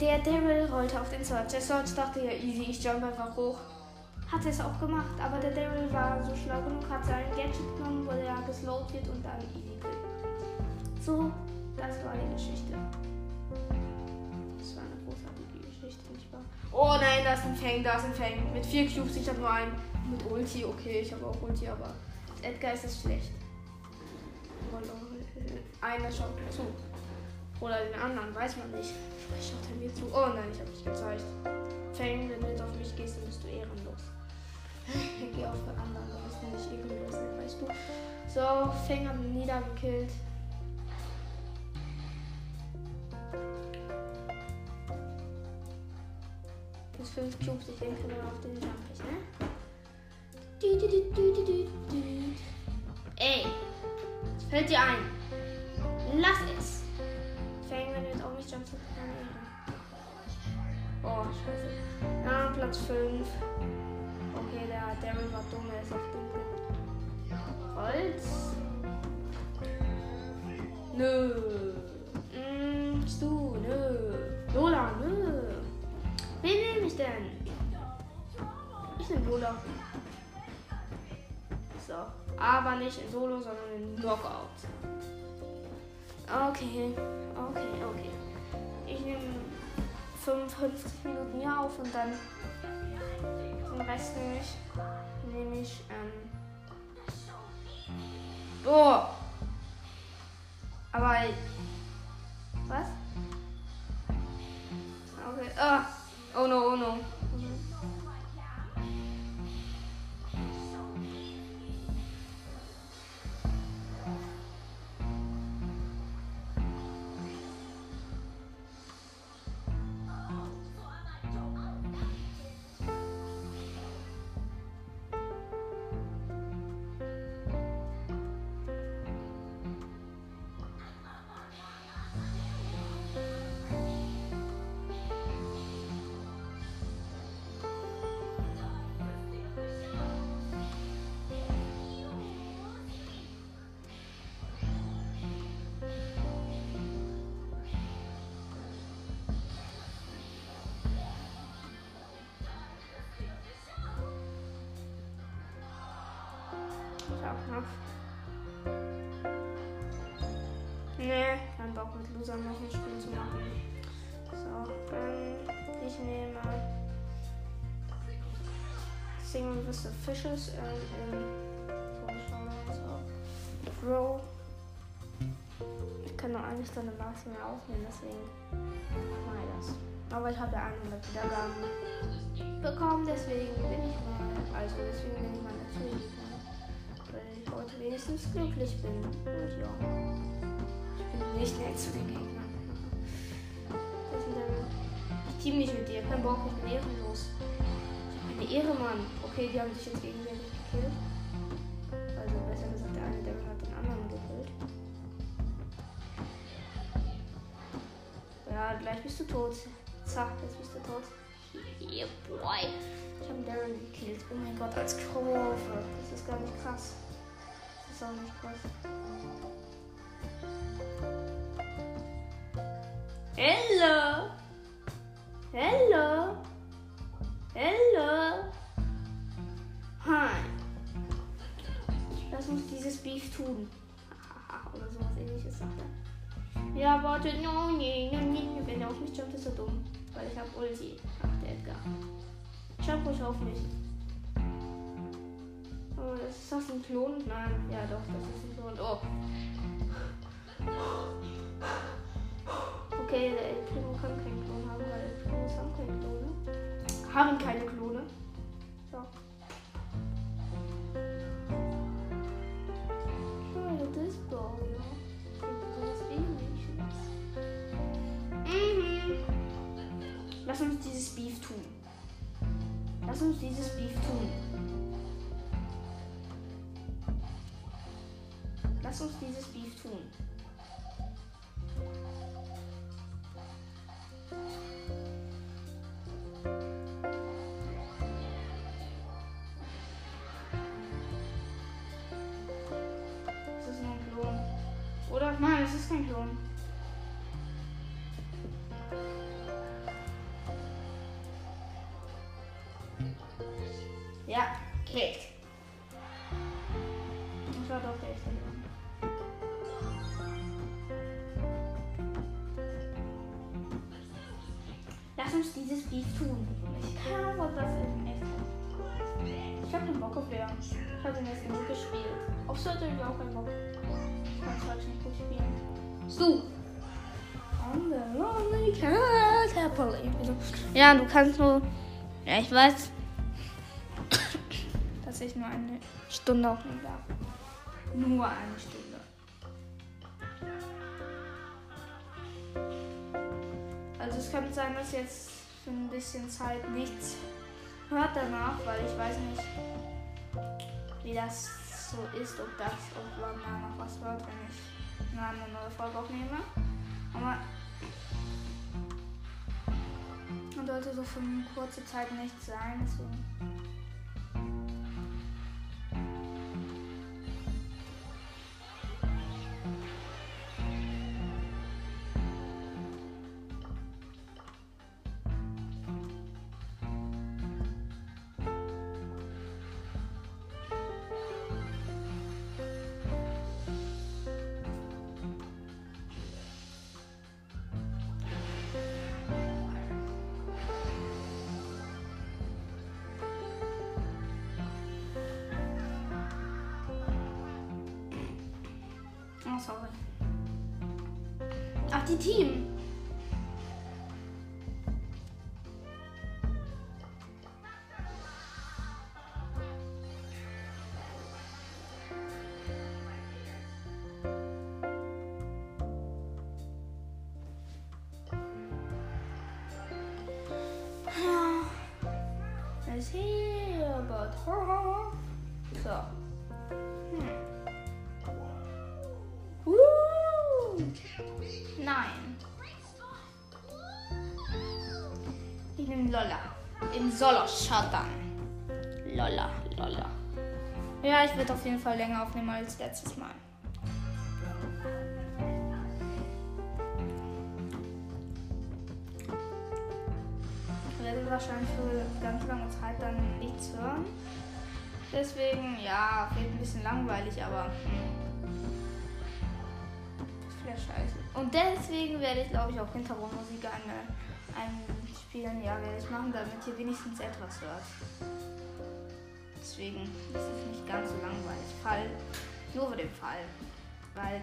Der Daryl rollte auf den Search. Der Search dachte ja easy, ich jump einfach hoch. Hat es auch gemacht, aber der Daryl war so schlau genug, hat sein Gadget genommen, wo der geslowt wird und dann easy kill. So, das war die Geschichte. Oh nein, da ist ein Fang, da ist ein Fang. Mit vier Cubes, ich habe nur einen. Mit Ulti, okay, ich habe auch Ulti, aber Edgar ist es schlecht. Einer schaut mir zu. Oder den anderen, weiß man nicht. Vielleicht schaut er mir zu. Oh nein, ich habe dich gezeigt. Fang, wenn du jetzt auf mich gehst, dann bist du ehrenlos. Geh auf den anderen, dann bist du nicht ehrenlos, weißt du. So, Fang hat ihn niedergekillt. Plus 5 Cubes, ich denke mal auf den Jump ich, ne? Du, du, du, Ey, fällt dir ein. Lass es. Fang, wenn du jetzt auf mich jumpst, Oh, scheiße. Ja, Platz 5. Okay, der Daryl war dumm, er ist auf dem Holz. Nö. Mm, du, nö. Lola, nö. Wen nehme ich denn? Ich nehme Lola. So. Aber nicht in Solo, sondern in Knockout. Okay, okay, okay. Ich nehme 55 Minuten hier auf und dann den Rest nehme ich, nehme ich ähm, Oh! Aber. Was? Okay. Ah! Oh no, oh no. Nee, kein Bock mit Losern noch ein Spiel zu machen. So, ähm, ich nehme Singing with the Fishes ähm, in so, Bro. Ich kann doch eigentlich so eine Maße mehr aufnehmen, deswegen mache ich das. Aber ich habe ja 100 Wiedergaben bekommen, deswegen bin ich mal, also deswegen bin ich mal natürlich, wenigstens glücklich bin. Und ja nicht mehr zu den Gegnern. Ich team nicht mit dir, kein Bock, ich bin ehrenlos. Ich bin eine Ehre, Mann. Okay, die haben sich jetzt gegenseitig gekillt. Also besser gesagt, der eine Devil hat den anderen gekillt. Ja, gleich bist du tot. Zack, jetzt bist du tot. Yeah, boy. Ich habe Darren gekillt. Oh mein Gott, als Kurve. Das ist gar nicht krass. Ist auch nicht krass. Hello. Hello. Hello. Hi. Lass uns dieses Beef tun. Oder sowas ähnliches sagt er. Ja, warte. No, nee, no, nee. Wenn er auf mich jumpt, ist er dumm. Weil ich habe Ulti. Ach, der Edgar. Jump ruhig auf mich. Oh, ist das ein Klon? Nein. Ja, doch, das ist ein Klon. Oh. Okay, der El Primo kann keinen Klon haben, weil El Primos haben keine Klone. Haben keine Klone. So. Oh, das ist Ball, ja. Das ähnliches. Mhm. Lass uns dieses Beef tun. Lass uns dieses Beef tun. Ist das nur ein Klon? Oder? Nein, es ist kein Klon. Ja, Kate. Das war doch der Lass uns dieses Beef tun. Ich kann ob das ist. Ich hab den Bock auf Leon. Ich hab den jetzt genug gespielt. Auf sollte ich auch keinen Bock. Ich kann es halt nicht gut spielen. So. On the lonely Catapult. Ja, du kannst nur. Ja, ich weiß, dass ich nur eine Stunde aufnehmen darf. Nur eine Stunde. Also es kann sein, dass jetzt für ein bisschen Zeit nichts hört danach, weil ich weiß nicht, wie das so ist, ob das, ob man da noch was hört, wenn ich eine neue Folge aufnehme. Aber man sollte so für eine kurze Zeit nichts sein, deswegen. Nehme Lolla. In Solo Shutdown. Lolla, Lolla. Ja, ich werde auf jeden Fall länger aufnehmen als letztes Mal. Ich werde wahrscheinlich für ganz lange Zeit dann nichts hören. Deswegen, ja, wird ein bisschen langweilig, aber. Hm. Vielleicht scheiße. Und deswegen werde ich, glaube ich, auch Hintergrundmusik eine, einspielen. Ja, werde ich machen, damit ihr wenigstens etwas hört. Deswegen ist es nicht ganz so langweilig. Fall. Nur für den Fall. Weil.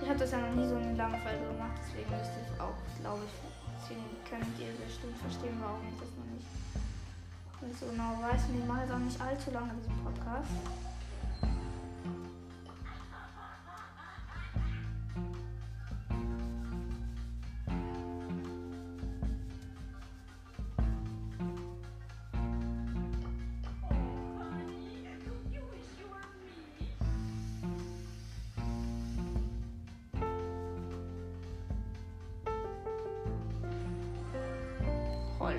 Ich habe das ja noch nie so eine lange Folge gemacht, deswegen müsste ich auch, glaube ich, deswegen könnt ihr bestimmt verstehen, warum ich das noch nicht so genau weiß. Und ich mache jetzt auch nicht allzu lange diesen Podcast.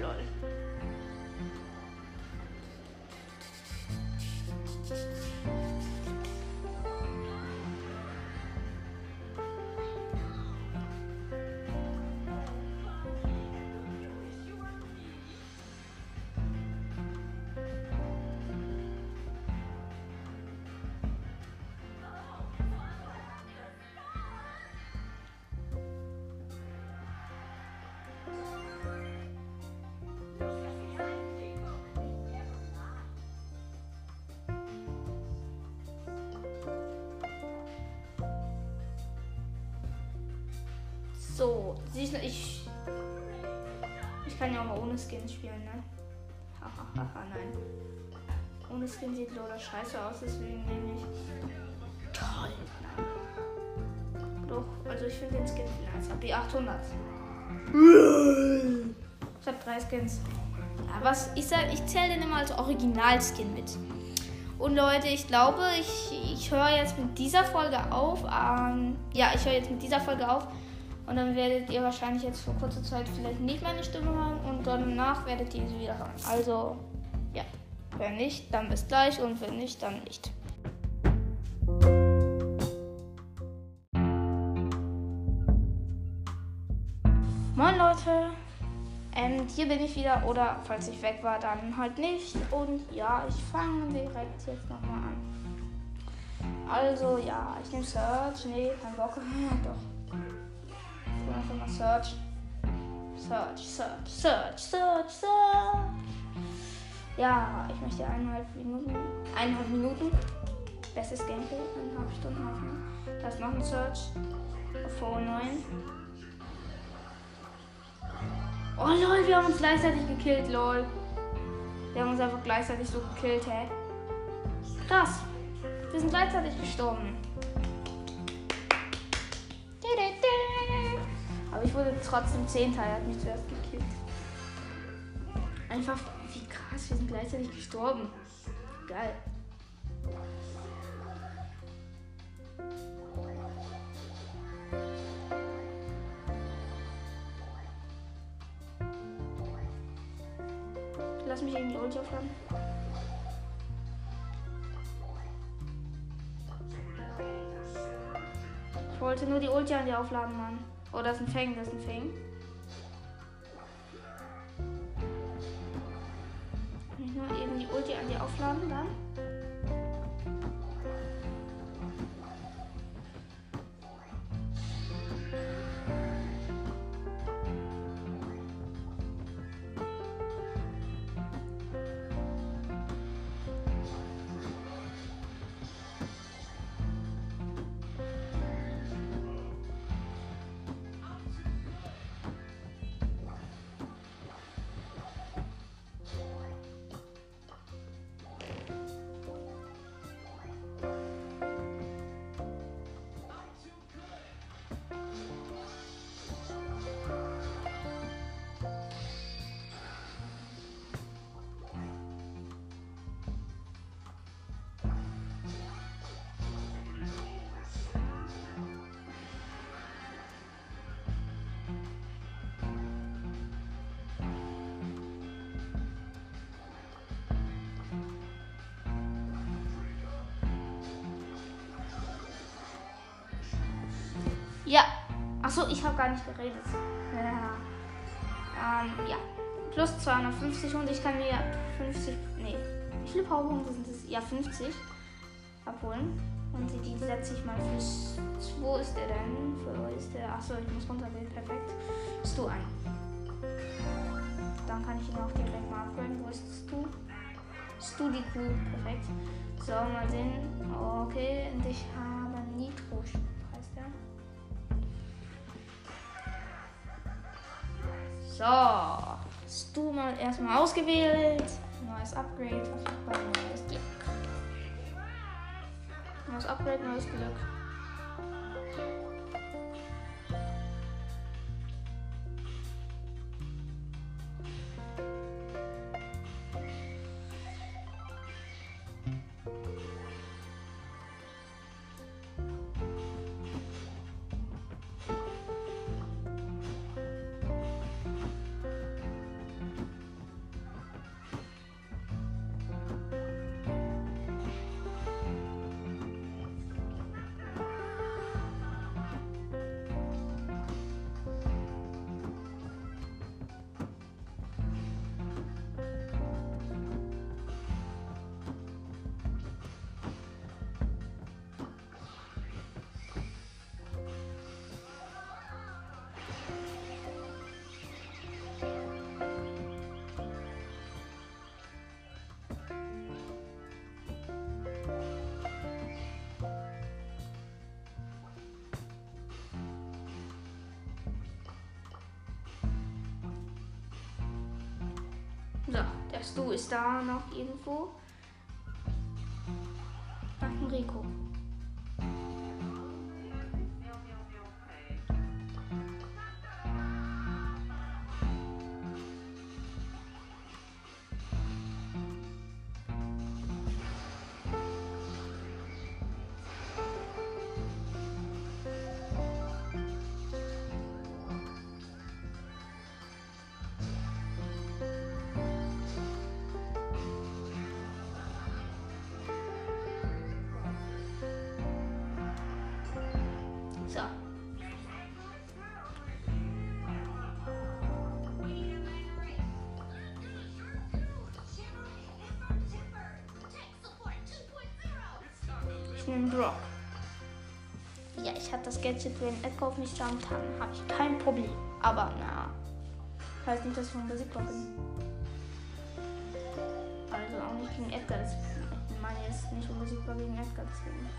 Lol. So, siehst du, ich. Ich kann ja auch mal ohne Skin spielen, ne? Hahaha, nein. Ohne Skin sieht Lola scheiße aus, deswegen nehme ich. Toll. Doch, also ich finde den Skin viel nice. AB 800. Ich habe drei Skins. Ja, was ich sag, ich zähle den immer als Original-Skin mit. Und Leute, ich glaube, ich, ich höre jetzt mit dieser Folge auf. Ähm, ja, ich höre jetzt mit dieser Folge auf. Und dann werdet ihr wahrscheinlich jetzt für kurze Zeit vielleicht nicht meine Stimme hören und danach werdet ihr sie wieder hören. Also, ja. Wenn nicht, dann bis gleich und wenn nicht, dann nicht. Moin Leute! Ähm, hier bin ich wieder oder falls ich weg war, dann halt nicht. Und ja, ich fange direkt jetzt nochmal an. Also ja, ich nehme Search. Nee, kein Bock. Doch. Mal Search. Search, Search, Search, Search, Search. Ja, ich möchte eineinhalb Minuten. Eineinhalb Minuten. Bestes Gameplay. Eineinhalb Stunden machen. Das noch ein Search. Auf 9. Oh lol, wir haben uns gleichzeitig gekillt, lol. Wir haben uns einfach gleichzeitig so gekillt, hä? Krass. Wir sind gleichzeitig gestorben. Aber ich wurde trotzdem Zehnter, er hat mich zuerst gekillt. Einfach, wie krass, wir sind gleichzeitig gestorben. Geil. Lass mich irgendwie Ulti aufladen. Ich wollte nur die Ulti an dir aufladen, Mann. Oh, das ist ein Fang, das ist ein Fang. Habe gar nicht geredet. Ähm, ja. Plus 250 und ich kann mir 50. Nee. Wie viele Powerpunkte sind das? Ja, 50 abholen. Und die setze ich mal fürs. Wo ist der denn? Wo ist der? Achso, ich muss runtergehen. Perfekt. Stu ein. Dann kann ich ihn auch direkt mal upgraden. Wo ist Stu? Stu die Kuh. Perfekt. So, mal sehen. Okay, und ich habe So, hast du mal erstmal ausgewählt. Neues Upgrade, neues Glück. Neues Upgrade, neues Glück. So, der Stu ist da noch irgendwo. Gadget, wenn Edgar auf mich jumpt, dann habe ich kein Problem. Aber na, heißt nicht, dass ich unbesiegbar bin. Also auch nicht gegen Edgar. Ich meine jetzt nicht unbesiegbar gegen Edgar, deswegen.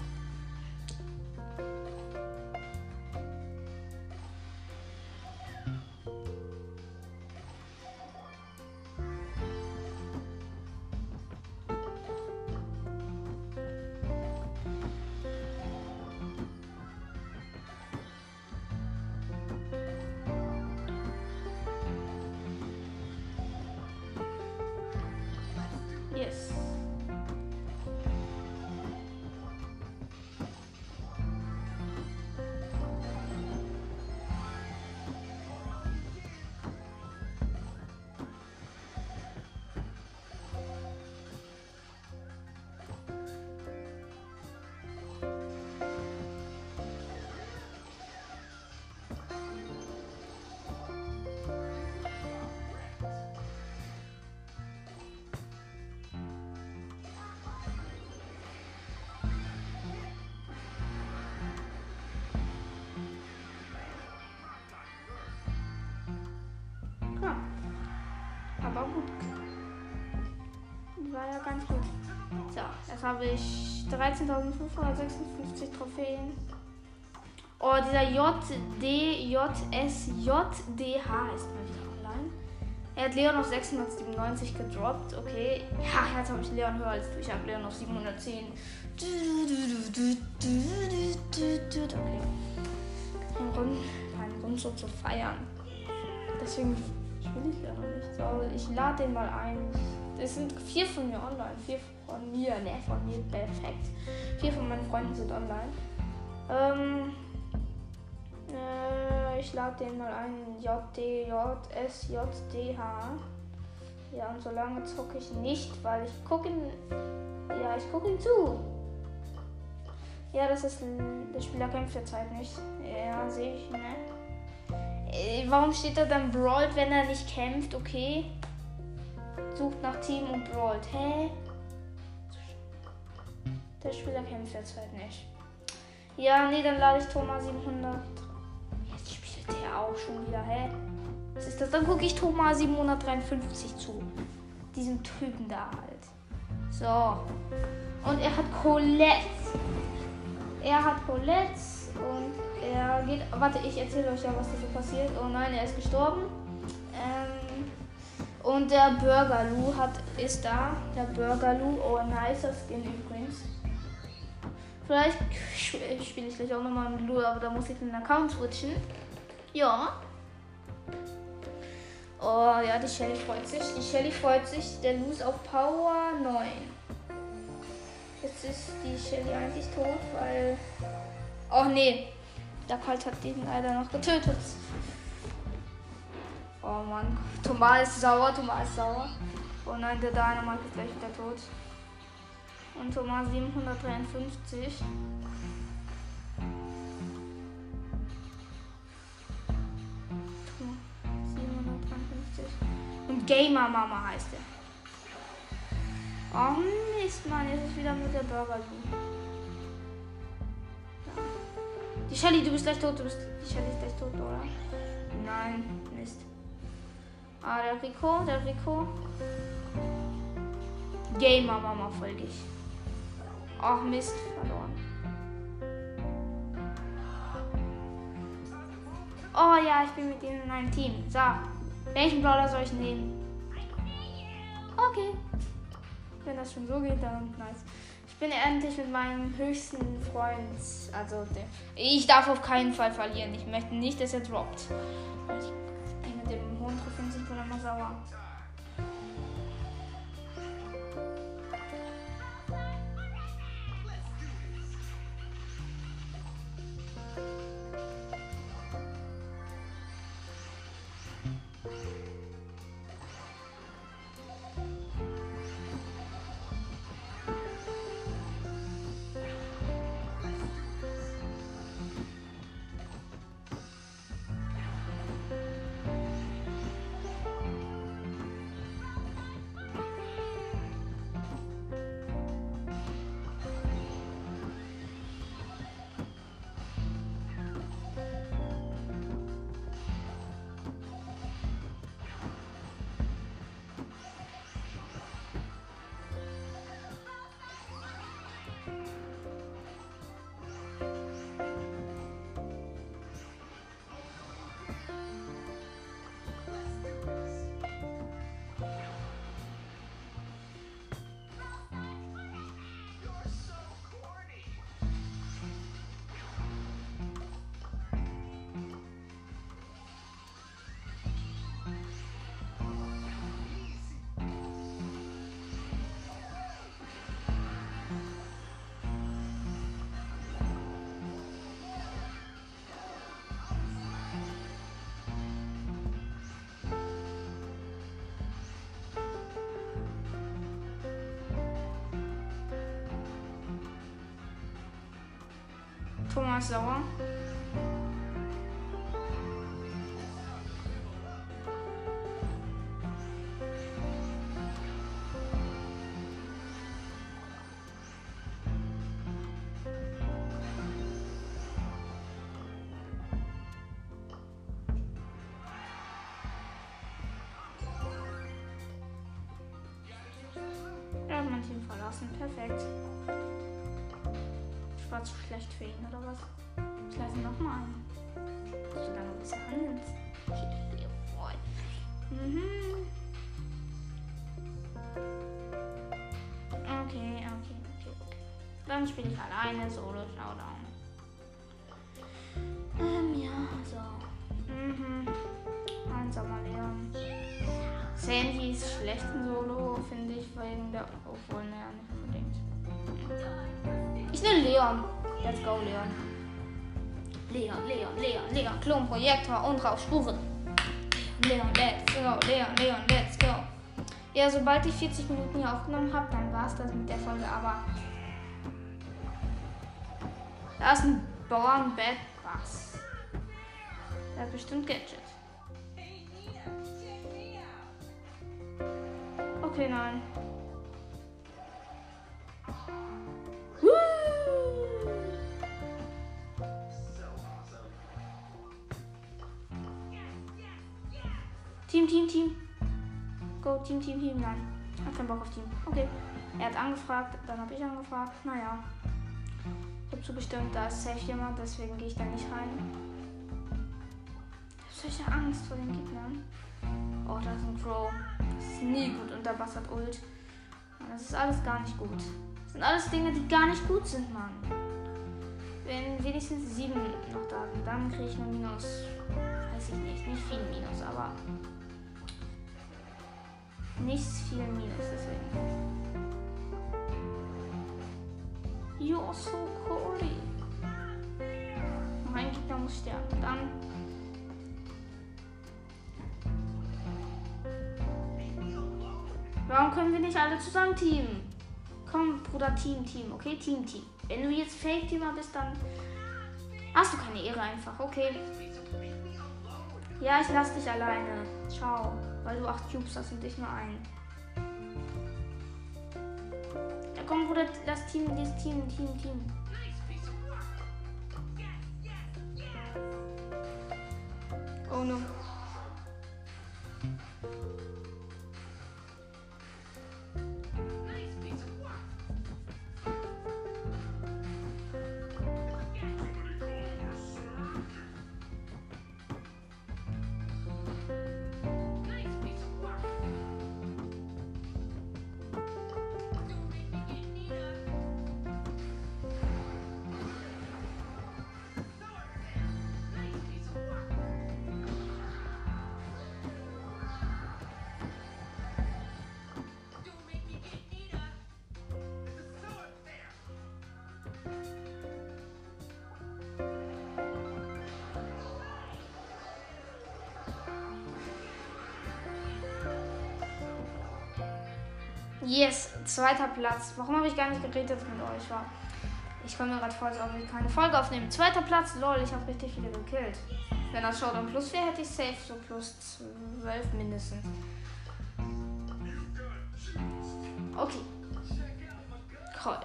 Aber gut. War ja ganz gut. So, jetzt habe ich 13.556 Trophäen. Oh, dieser JDJSJDH heißt man nicht online. Er hat Leon auf 697 gedroppt. Okay. Ja, jetzt habe ich Leon höher als du. Ich habe Leon auf 710. Okay. Ein Grund, ein Grund so zu feiern. Deswegen will ich ja nicht. So, ich lade den mal ein. Es sind vier von mir online. Vier von mir, ne, von mir, perfekt. Vier von meinen Freunden sind online. Ähm, äh, ich lade den mal ein. JDJSJDH. Ja, und so lange zocke ich nicht, weil ich gucke ihn. Ja, ich gucke ihn zu. Ja, das ist. Der Spieler kämpft derzeit nicht. Ja, sehe ich, ne? Äh, warum steht da dann Brawlt, wenn er nicht kämpft? Okay. Sucht nach Team und Brawlt. Hä? Der Spieler kämpft jetzt halt nicht. Ja, nee, dann lade ich Thomas 700. Jetzt spielt der auch schon wieder, hä? Was ist das? Dann gucke ich Thomas 753 zu. Diesem Typen da halt. So. Und er hat Colette. Er hat Colette und er geht. Warte, ich erzähle euch ja, was da so passiert. Oh nein, er ist gestorben. Ähm, und der Burger Lou hat, ist da. Der Burger Lou. Oh, nicer Skin übrigens. Vielleicht spiele ich gleich auch nochmal mit Lou, aber da muss ich den Account switchen. Ja. Oh ja, die Shelly freut sich. Die Shelly freut sich. Der Lou ist auf Power 9. Jetzt ist die Shelly eigentlich tot, weil. Oh nee, der Colt hat den leider noch getötet. Oh Mann. Thomas ist sauer, Thomas ist sauer. Oh nein, der Dynamite ist gleich wieder tot. Und Thomas 753. Und Gamer Mama heißt er. Oh Mist, Mann, jetzt ist wieder mit der Burger. -Zoo. Die Shelly, du bist gleich tot. Du bist, die Shelly ist gleich tot, oder? Nein, Mist. Ah, der Rico, der Rico. Gamer Mama folge ich. Ach Mist, verloren. Oh ja, ich bin mit ihnen in einem Team. So, welchen Brawler soll ich nehmen? Okay. Wenn das schon so geht, dann nice. Ich bin endlich mit meinem höchsten Freund. Also, ich darf auf keinen Fall verlieren. Ich möchte nicht, dass er droppt. Ich bin mit dem hohen Trophäen, ich bin immer sauer. thank Thomas sauer. Er Dann spiele ich alleine Solo Showdown. Ähm, ja, so. Mhm. Einsamer Leon. Sandy ist schlecht in Solo, finde ich, wegen der. Obwohl, naja, nicht unbedingt. Ich will Leon. Let's go, Leon. Leon, Leon, Leon, Leon. Klonprojektor und rausspuren. Leon, let's go, Leon, Leon, let's go. Ja, sobald ich 40 Minuten hier aufgenommen habe, dann war es das mit der Folge, aber. Da ist ein Born Bad Bass. Der hat bestimmt Gadget. Okay, nein. Team, Team, Team. Go, Team, Team, Team. Nein. Hat keinen Bock auf Team. Okay. Er hat angefragt, dann habe ich angefragt. Naja. Habe zugestimmt, da ist safe jemand, deswegen gehe ich da nicht rein. Ich habe solche Angst vor den Gegnern. Oh, da ist ein Crow. Das ist nie gut Bass hat Ult. Das ist alles gar nicht gut. Das sind alles Dinge, die gar nicht gut sind, Mann. Wenn wenigstens sieben noch da sind, dann kriege ich nur Minus. Weiß ich nicht. Nicht viel Minus, aber. Nicht viel Minus, deswegen. You're so cool. Mein Gegner muss sterben. Dann Warum können wir nicht alle zusammen teamen? Komm, Bruder, Team, Team, okay? Team, Team. Wenn du jetzt Fake-Teamer bist, dann hast du keine Ehre einfach, okay? Ja, ich lass dich alleine. Ciao. Weil du acht Cubes hast und ich nur einen. Komm, Bruder, lass Team, das Team, Team, Team. Oh no. Zweiter Platz. Warum habe ich gar nicht geredet mit euch? War? Ich komme mir gerade vor, als ob ich keine Folge aufnehmen. Zweiter Platz, lol, ich habe richtig viele gekillt. Wenn das Showdown plus 4 hätte ich safe so plus 12 mindestens. Okay. Colt.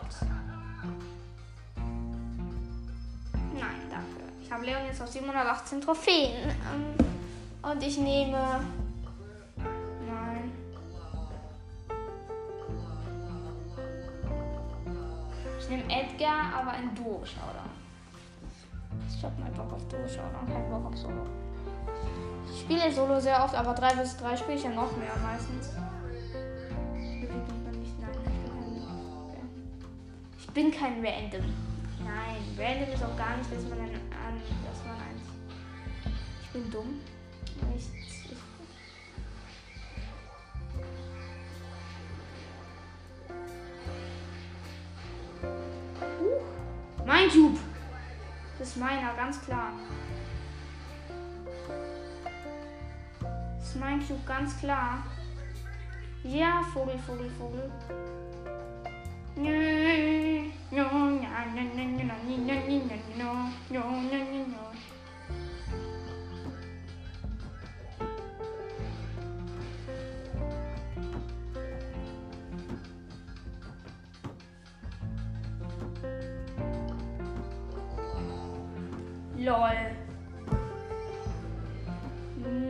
Nein, danke. Ich habe Leon jetzt auf 718 Trophäen. Ähm, Und ich nehme. Bock auf Duo-Showdown, keinen Bock auf Solo. Ich spiele Solo sehr oft, aber 3 bis 3 spiele ich ja noch mehr meistens. Ich bin kein Random. Nein, Random ist auch gar nicht, dass man ein, dass man eins. Ich bin dumm. Ich, ist meiner, ganz klar. Ist mein Cube, ganz klar. Ja, Vogel, Vogel, Vogel. LOL.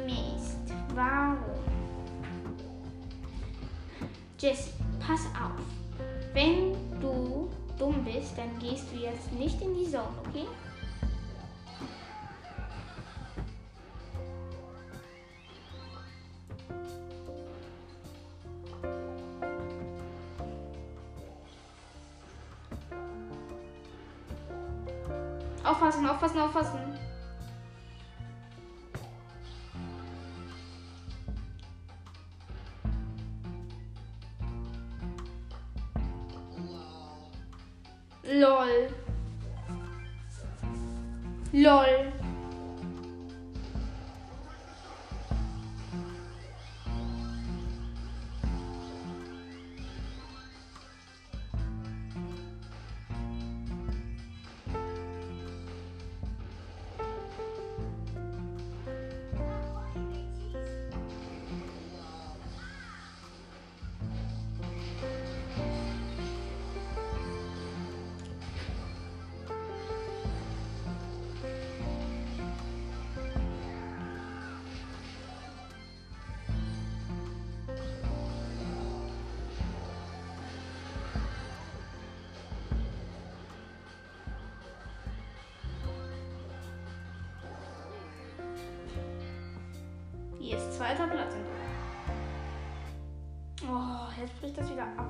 Mist. Warum? Jess, pass auf. Wenn du dumm bist, dann gehst du jetzt nicht in die Zone, okay? Aufpassen, aufpassen, aufpassen.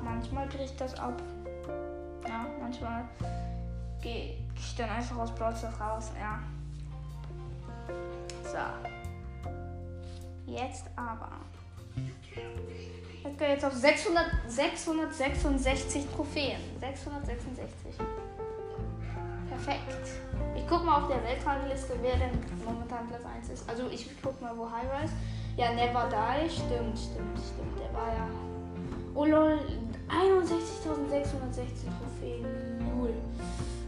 Manchmal bricht das ab. Ja, manchmal gehe ich dann einfach aus Broadstars raus. Ja. So. Jetzt aber. Jetzt geht jetzt auf 600, 666 Trophäen. 666. Perfekt. Ich guck mal auf der Weltrangliste, wer denn momentan Platz 1 ist. Also ich guck mal, wo High Rise. Ja, Never Die. Stimmt, stimmt, stimmt. Der war ja. Oh lol. 61.660 Trophäen. Null.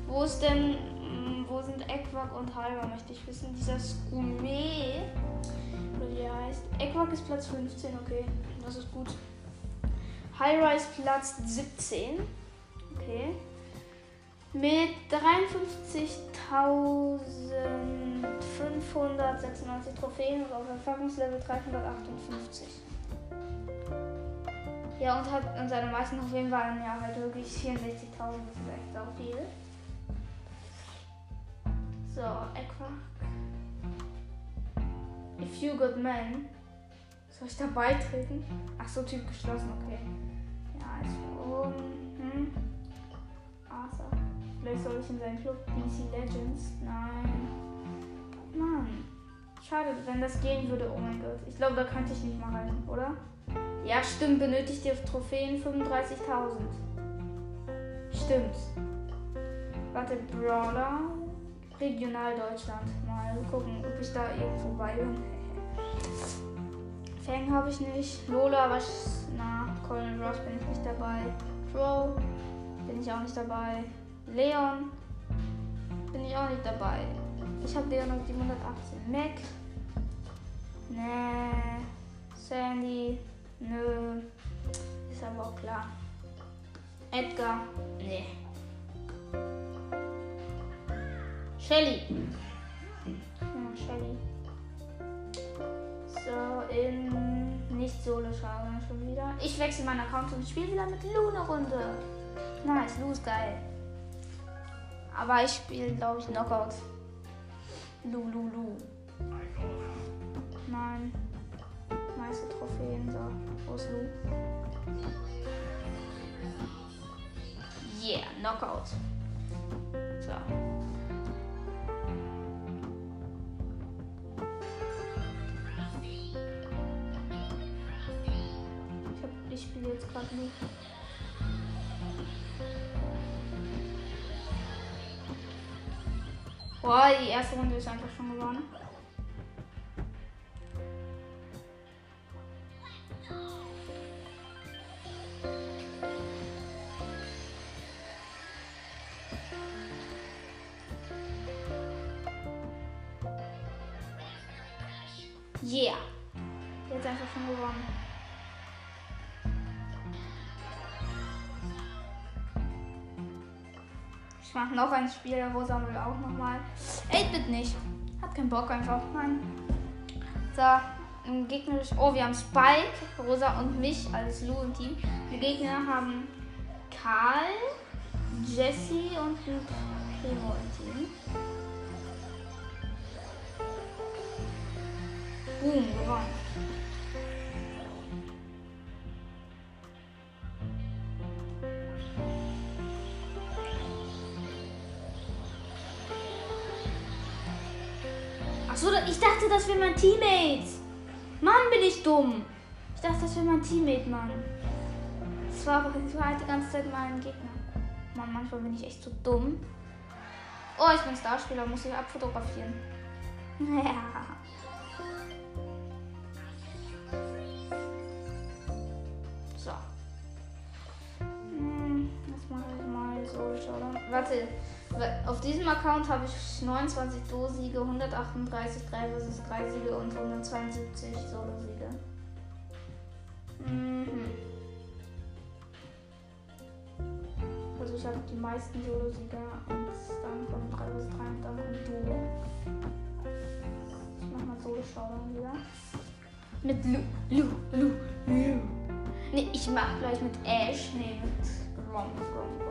Wo ist denn. mh, Wo sind Equak und Hyra, möchte ich wissen. Dieser Skume. Oder wie er heißt. Equak ist Platz 15, okay. Das ist gut. Ist Platz 17. Okay mit 53.596 Trophäen und auf Erfahrungslevel 358. Ja, und, hat, und seine meisten Trophäen waren ja halt wirklich 64.000, das ist echt auch viel. So, Equark. If you got man. Soll ich da beitreten? Ach so, Typ geschlossen, okay. Ja, ist um, hm. Arthur. Vielleicht soll ich in seinen Club DC Legends. Nein. Mann. Schade, wenn das gehen würde. Oh mein Gott. Ich glaube, da könnte ich nicht mal rein, oder? Ja, stimmt. Benötigt ihr Trophäen 35.000. Stimmt. Warte, Brawler. Regional Deutschland. Mal gucken, ob ich da irgendwo bei bin. Fang habe ich nicht. Lola, was. Na, Colin Ross bin ich nicht dabei. Crow bin ich auch nicht dabei. Leon bin ich auch nicht dabei. Ich habe Leon auf 718. Mac. Nee. Sandy. Nö. Ist aber auch klar. Edgar. Nee. Shelly. Ja, Shelly. So, in nicht solo schauen schon wieder. Ich wechsle meinen Account und spiele wieder mit Lu eine Runde. Nice, Lu ist geil. Aber ich spiele, glaube ich, Knockout. Lu, Lu, Lu. Nein. Meiste Trophäen. Wo ist Lu? Yeah, Knockout. So. Ich, hab, ich spiele jetzt gerade Lu. Boah, die erste Runde ist einfach schon gewonnen. Yeah. Jetzt einfach schon gewonnen. Ich mach noch ein Spiel, wo sammeln wir auch nochmal. Ey, bitte nicht. Hat keinen Bock einfach. Nein. So im Gegnerisch. Oh, wir haben Spike, Rosa und mich als Lu im Team. Die Gegner haben Karl, Jesse und Primo im Team. Boom, gewonnen. Achso, ich dachte, das wäre mein Teammate. Mann, bin ich dumm. Ich dachte, das wäre mein Teammate, Mann. Das war, das war halt die ganze Zeit mein Gegner. Mann, manchmal bin ich echt so dumm. Oh, ich bin Starspieler, muss ich abfotografieren. Ja. So. Hm, das mache ich mal so, Warte. Auf diesem Account habe ich 29 Do-Siege, 138 3 vs 3 Siege und 172 Solo-Siege. Mhm. Also ich habe die meisten Solo-Siege und dann kommt 3 vs 3 und dann kommt Duo. Ich mach mal Solo-Showdown wieder. Mit Lu, Lu, Lu, Lu. Ne, ich mach gleich mit Ash, ne, mit Grom, Grom,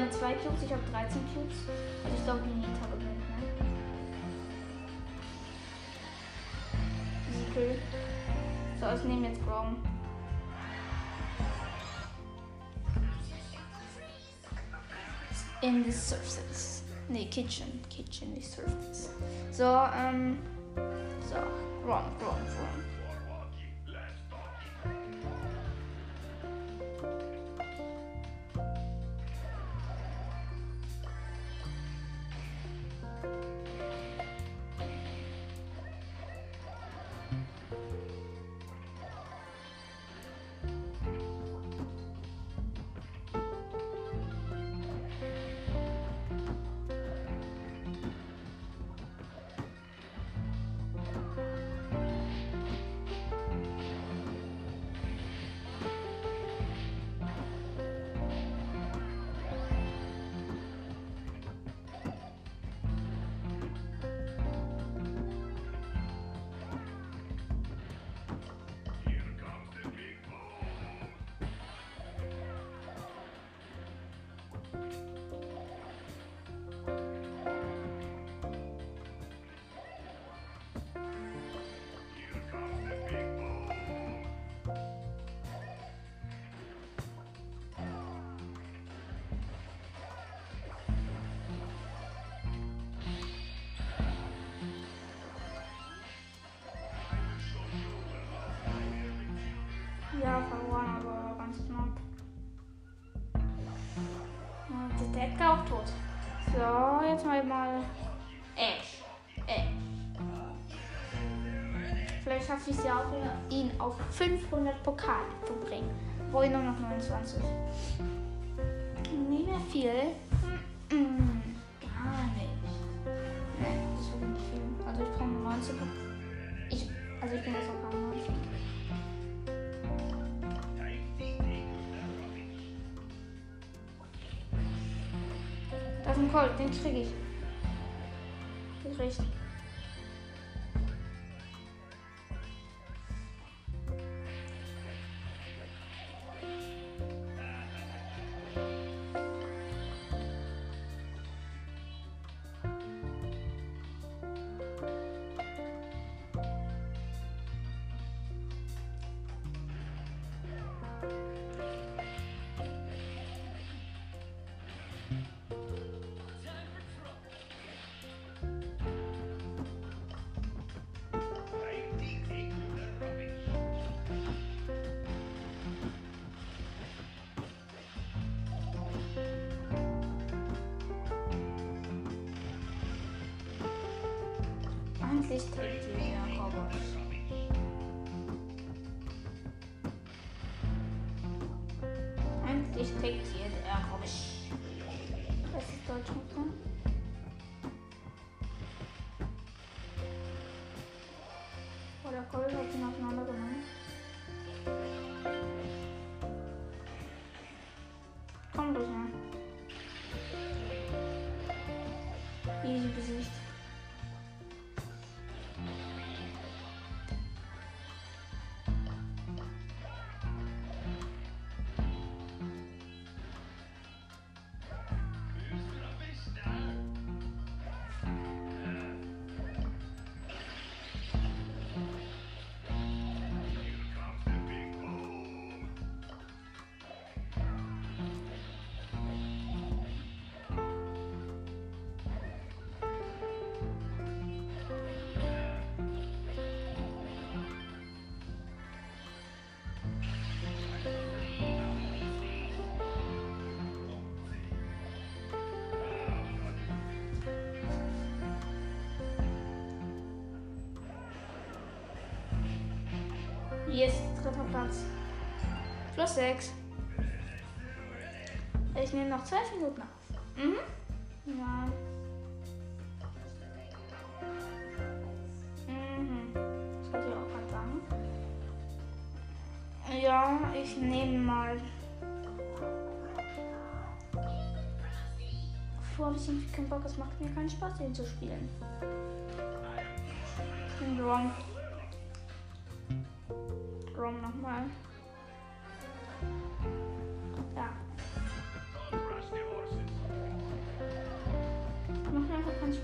Mit zwei Cubes, ich habe 13 Cubes. Also ich glaube, Nita gewinnt, ne? Siegel. So, ich nehme jetzt Grom. In the surface. Ne, Kitchen. Kitchen, die surface. So, ähm. So, Grom, Grom, Grom. mit Pokal verbringen. Wohl nur noch 29. Nicht mehr viel. Mm, gar nicht. Also ich brauche nur 90. Ich, also ich bin jetzt auch am 90. Das ist ein Colt, den kriege ich. Eigentlich trägt sie der Roboter. Was ist Deutsch Platz. Plus 6. Ich nehme noch 12 Minuten auf. Mhm. Ja. Mhm. Das wollte ich auch gerade sagen. Ja, ich nehme mal. Vor habe ich irgendwie keinen Bock, es macht mir keinen Spaß, den zu spielen. Ich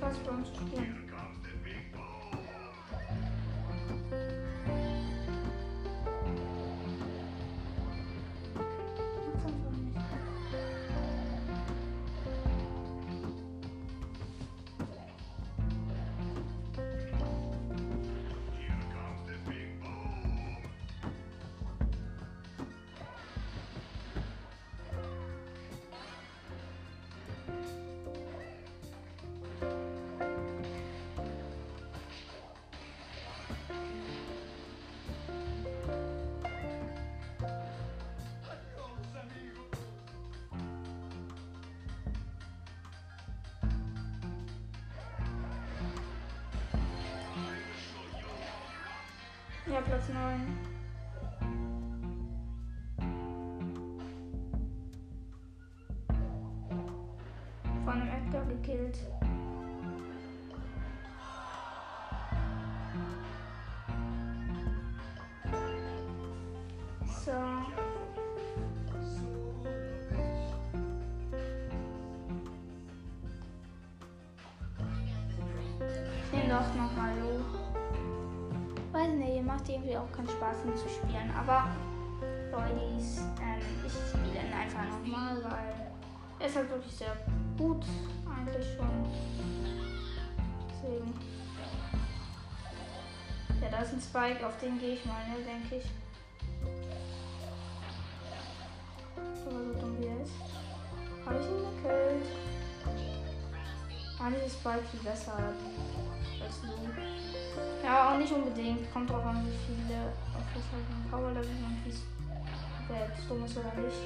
Macht mir einfach Ja, Platz 9. Von einem Edgar gekillt. Irgendwie auch keinen Spaß, ihn zu spielen. Aber Leute, ähm, ich spiele ihn einfach nochmal, weil er ist halt wirklich sehr gut, eigentlich schon. Deswegen. Ja, da ist ein Spike, auf den gehe ich mal, ne, denke ich. Aber so dumm wie er ist. Habe ich ihn gekillt. Eigentlich ist Spike viel besser als Lu. Ja, auch nicht unbedingt. Kommt drauf an, wie viele auf das halt ein Power Level und wie es jetzt dumm ist oder nicht.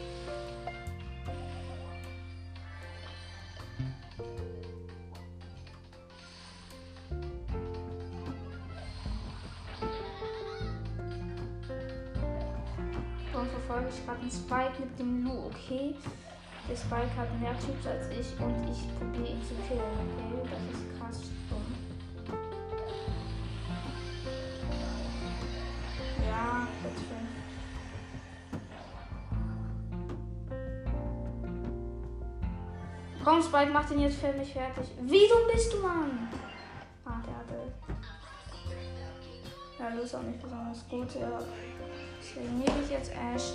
Dann verfolge ich gerade einen Spike mit dem Lu, okay. Der Spike hat mehr Cubes als ich und ich probiere ihn zu killen, okay? Das ist krass dumm. Komm, Spike, mach den jetzt für mich fertig. Wie dumm bist du, Mann? Ah, der hatte. Ja, du ist auch nicht besonders gut, ja. Deswegen nehme ich jetzt Ash.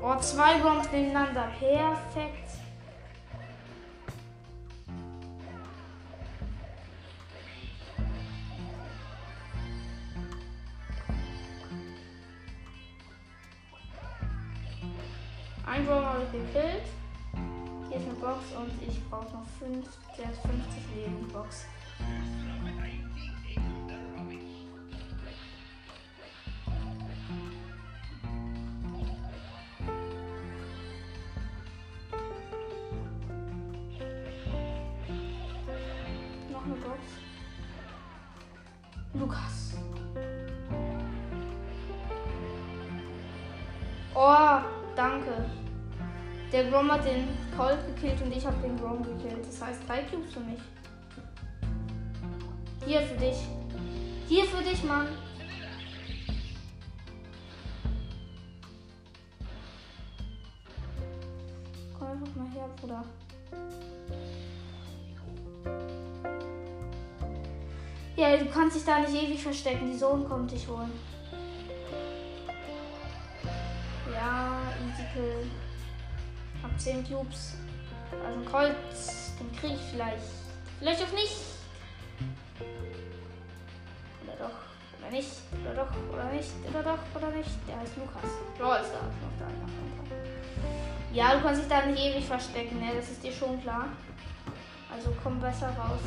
Oh, zwei Bombs nebeneinander. Perfekt. Grom hat den Colt gekillt und ich habe den Grom gekillt. Das heißt drei Cubes für mich. Hier für dich. Hier für dich, Mann. Komm einfach mal her, Bruder. Ja, du kannst dich da nicht ewig verstecken. Die Sohn kommt dich holen. Ja, easy kill. Hab 10 Cubes. Also ein Kreuz, den krieg ich vielleicht. Vielleicht auch nicht. Oder doch, oder nicht. Oder doch, oder nicht. Oder doch, oder nicht. Der heißt Lukas. Brawl Stars noch da. Ja, du kannst dich da nicht ewig verstecken, ne? Das ist dir schon klar. Also komm besser raus.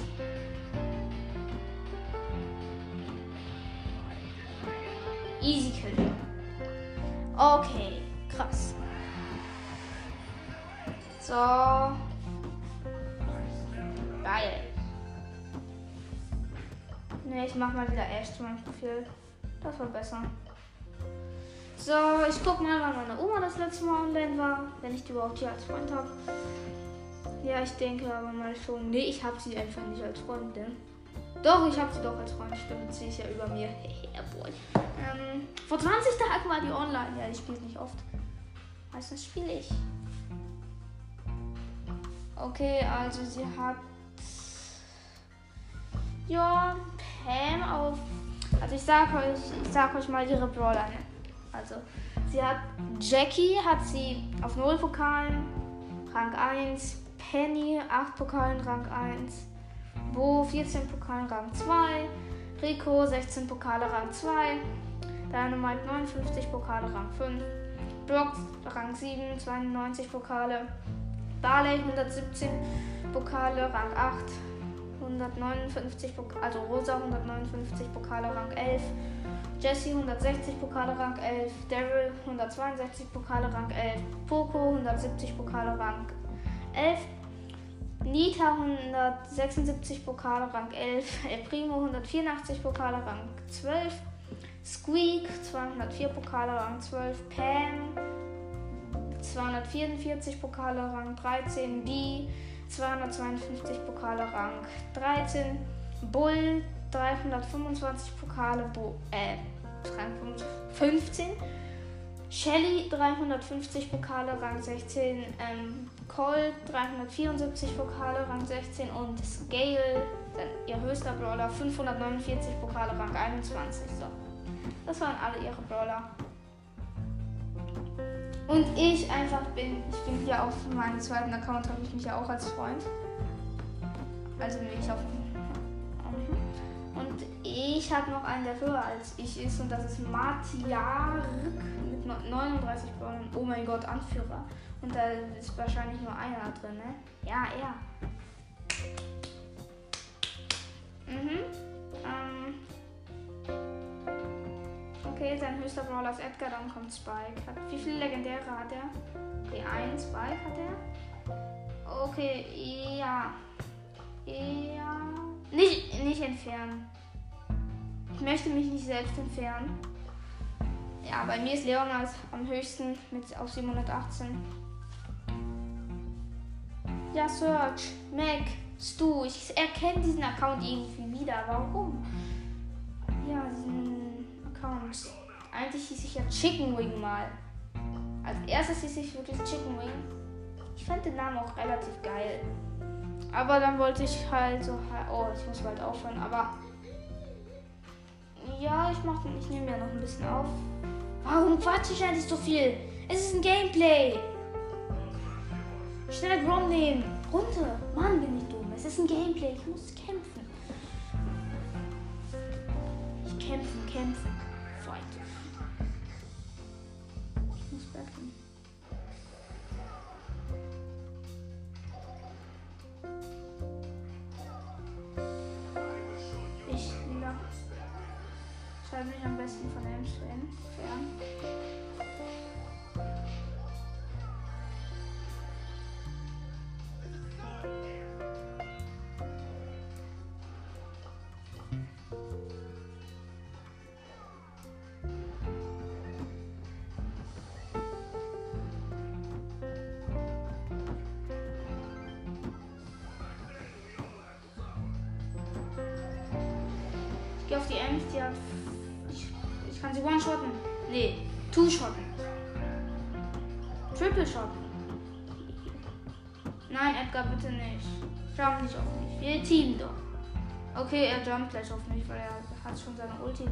Easy Kill. Okay, krass. So. Geil. Ne, ich mach mal wieder Ash zu meinem Profil. Das war besser. So, ich guck mal, wann meine Oma das letzte Mal online war. Wenn ich die überhaupt hier als Freund habe. Ja, ich denke aber mal schon. Ne, ich habe sie einfach nicht als Freundin. Doch, ich habe sie doch als Freund. Stimmt, sie ist ja über mir. Ähm, vor 20 Tagen war die online. Ja, die spielt nicht oft. Meistens spiele ich. Okay, also sie hat. Ja, Pam auf. Also ich sag euch, ich sag euch mal ihre Brawler. Ne? Also sie hat Jackie hat sie auf 0 Pokalen, Rang 1, Penny 8 Pokalen, Rang 1, Bo 14 Pokalen, Rang 2, Rico 16 Pokale, Rang 2, Dynamite 59 Pokale, Rang 5, Brock Rang 7, 92 Pokale, Barley 117 Pokale, Rang 8. 159 Pokale, also Rosa 159 Pokale, Rang 11. Jesse 160 Pokale, Rang 11. Daryl 162 Pokale, Rang 11. Poco 170 Pokale, Rang 11. Nita 176 Pokale, Rang 11. El Primo 184 Pokale, Rang 12. Squeak 204 Pokale, Rang 12. Pam 244 Pokale Rang 13, Die 252 Pokale Rang 13, Bull 325 Pokale, Bo äh, Rang 15, Shelly 350 Pokale Rang 16, ähm, Colt 374 Pokale Rang 16 und Scale, ihr höchster Brawler, 549 Pokale Rang 21. So. Das waren alle ihre Brawler. Und ich einfach bin, ich bin hier auf meinem zweiten Account, habe ich mich ja auch als Freund. Also bin ich auf. Und ich habe noch einen, der höher als ich ist und das ist Matiark mit 39 Brawlern. Oh mein Gott, Anführer. Und da ist wahrscheinlich nur einer drin, ne? Ja, er. Mhm. Okay, sein höchster Brawler ist Edgar, dann kommt Spike. Hat, wie viele Legendäre hat er? Okay, ein Spike hat er. Okay, ja. Ja. Nicht, nicht entfernen. Ich möchte mich nicht selbst entfernen. Ja, bei mir ist Leon als am höchsten mit auf 718. Ja, Search, Mac, Stu. Ich erkenne diesen Account irgendwie wieder. Warum? Ja, diesen Account. Eigentlich hieß ich ja Chicken Wing mal. Als erstes hieß ich wirklich Chicken Wing. Ich fand den Namen auch relativ geil. Aber dann wollte ich halt so. Oh, ich muss bald aufhören. Aber. Ja, ich mach ich nehme ja noch ein bisschen auf. Warum quatsche ich eigentlich so viel? Es ist ein Gameplay. Schnell Grom nehmen. Runter. Mann, bin ich dumm. Es ist ein Gameplay. Ich muss kämpfen. Ich kämpfen, kämpfen. Ich. Schreibe mich am besten von Elm fern. Okay, er jumpt gleich auf mich, weil er hat schon seine Ulti.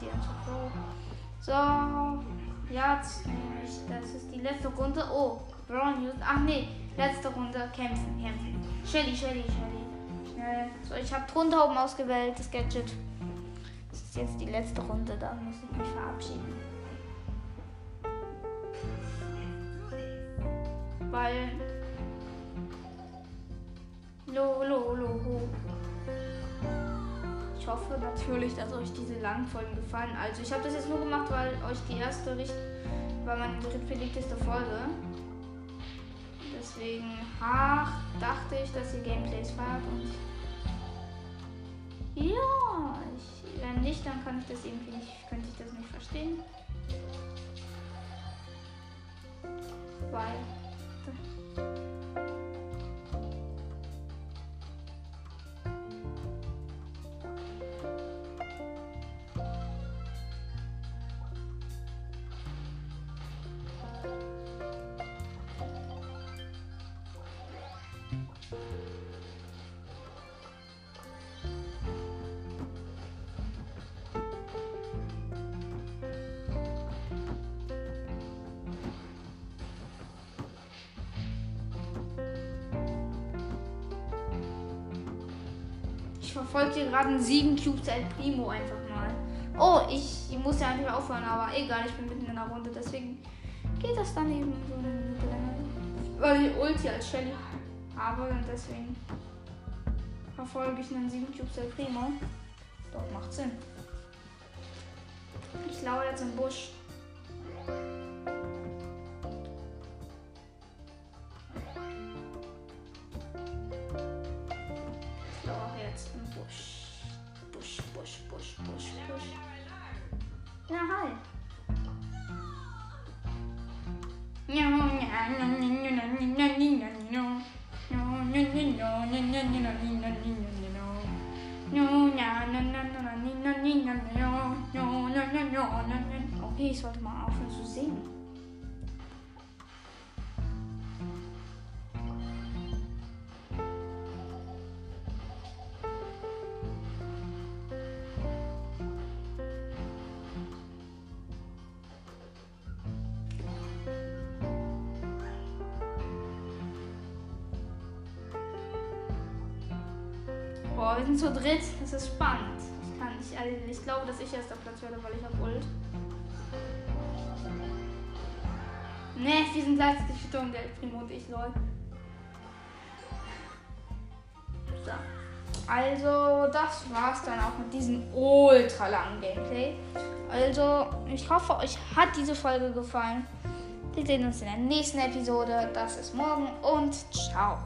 Die war Pro. So, jetzt nehme ich, das ist die letzte Runde. Oh, Brown News. Ach nee, letzte Runde. Kämpfen, kämpfen. Shelly, Shelly, Shelly. Schnell. So, ich habe Tontauben ausgewählt, das Gadget. Das ist jetzt die letzte Runde, da muss ich mich verabschieden. Weil. Lo, lo, lo. Ich hoffe natürlich, dass euch diese langen Folgen gefallen. Also ich habe das jetzt nur gemacht, weil euch die erste Richt war meine drittbeliebteste Folge. Deswegen ach, dachte ich, dass ihr Gameplays fahrt und ja, ich, wenn nicht, dann kann ich das irgendwie nicht, könnte ich das nicht verstehen. Weil verfolge hier gerade einen 7 Cubes El Primo einfach mal. Oh, ich, muss ja eigentlich aufhören, aber egal, ich bin mitten in der Runde, deswegen geht das dann eben so eine Minute länger. Weil ich Ulti als Shelly habe und deswegen verfolge ich einen 7 Cubes El Primo. Doch, macht Sinn. Ich lauere jetzt im Busch. Zu dritt. Das ist spannend. Ich kann nicht, also ich glaube, dass ich erster Platz werde, weil ich habe Ult. Ne, wir sind gleichzeitig gestorben, der Primo und ich, lol. So. Also, das war's dann auch mit diesem ultra langen Gameplay. Also, ich hoffe, euch hat diese Folge gefallen. Wir sehen uns in der nächsten Episode. Das ist morgen und ciao.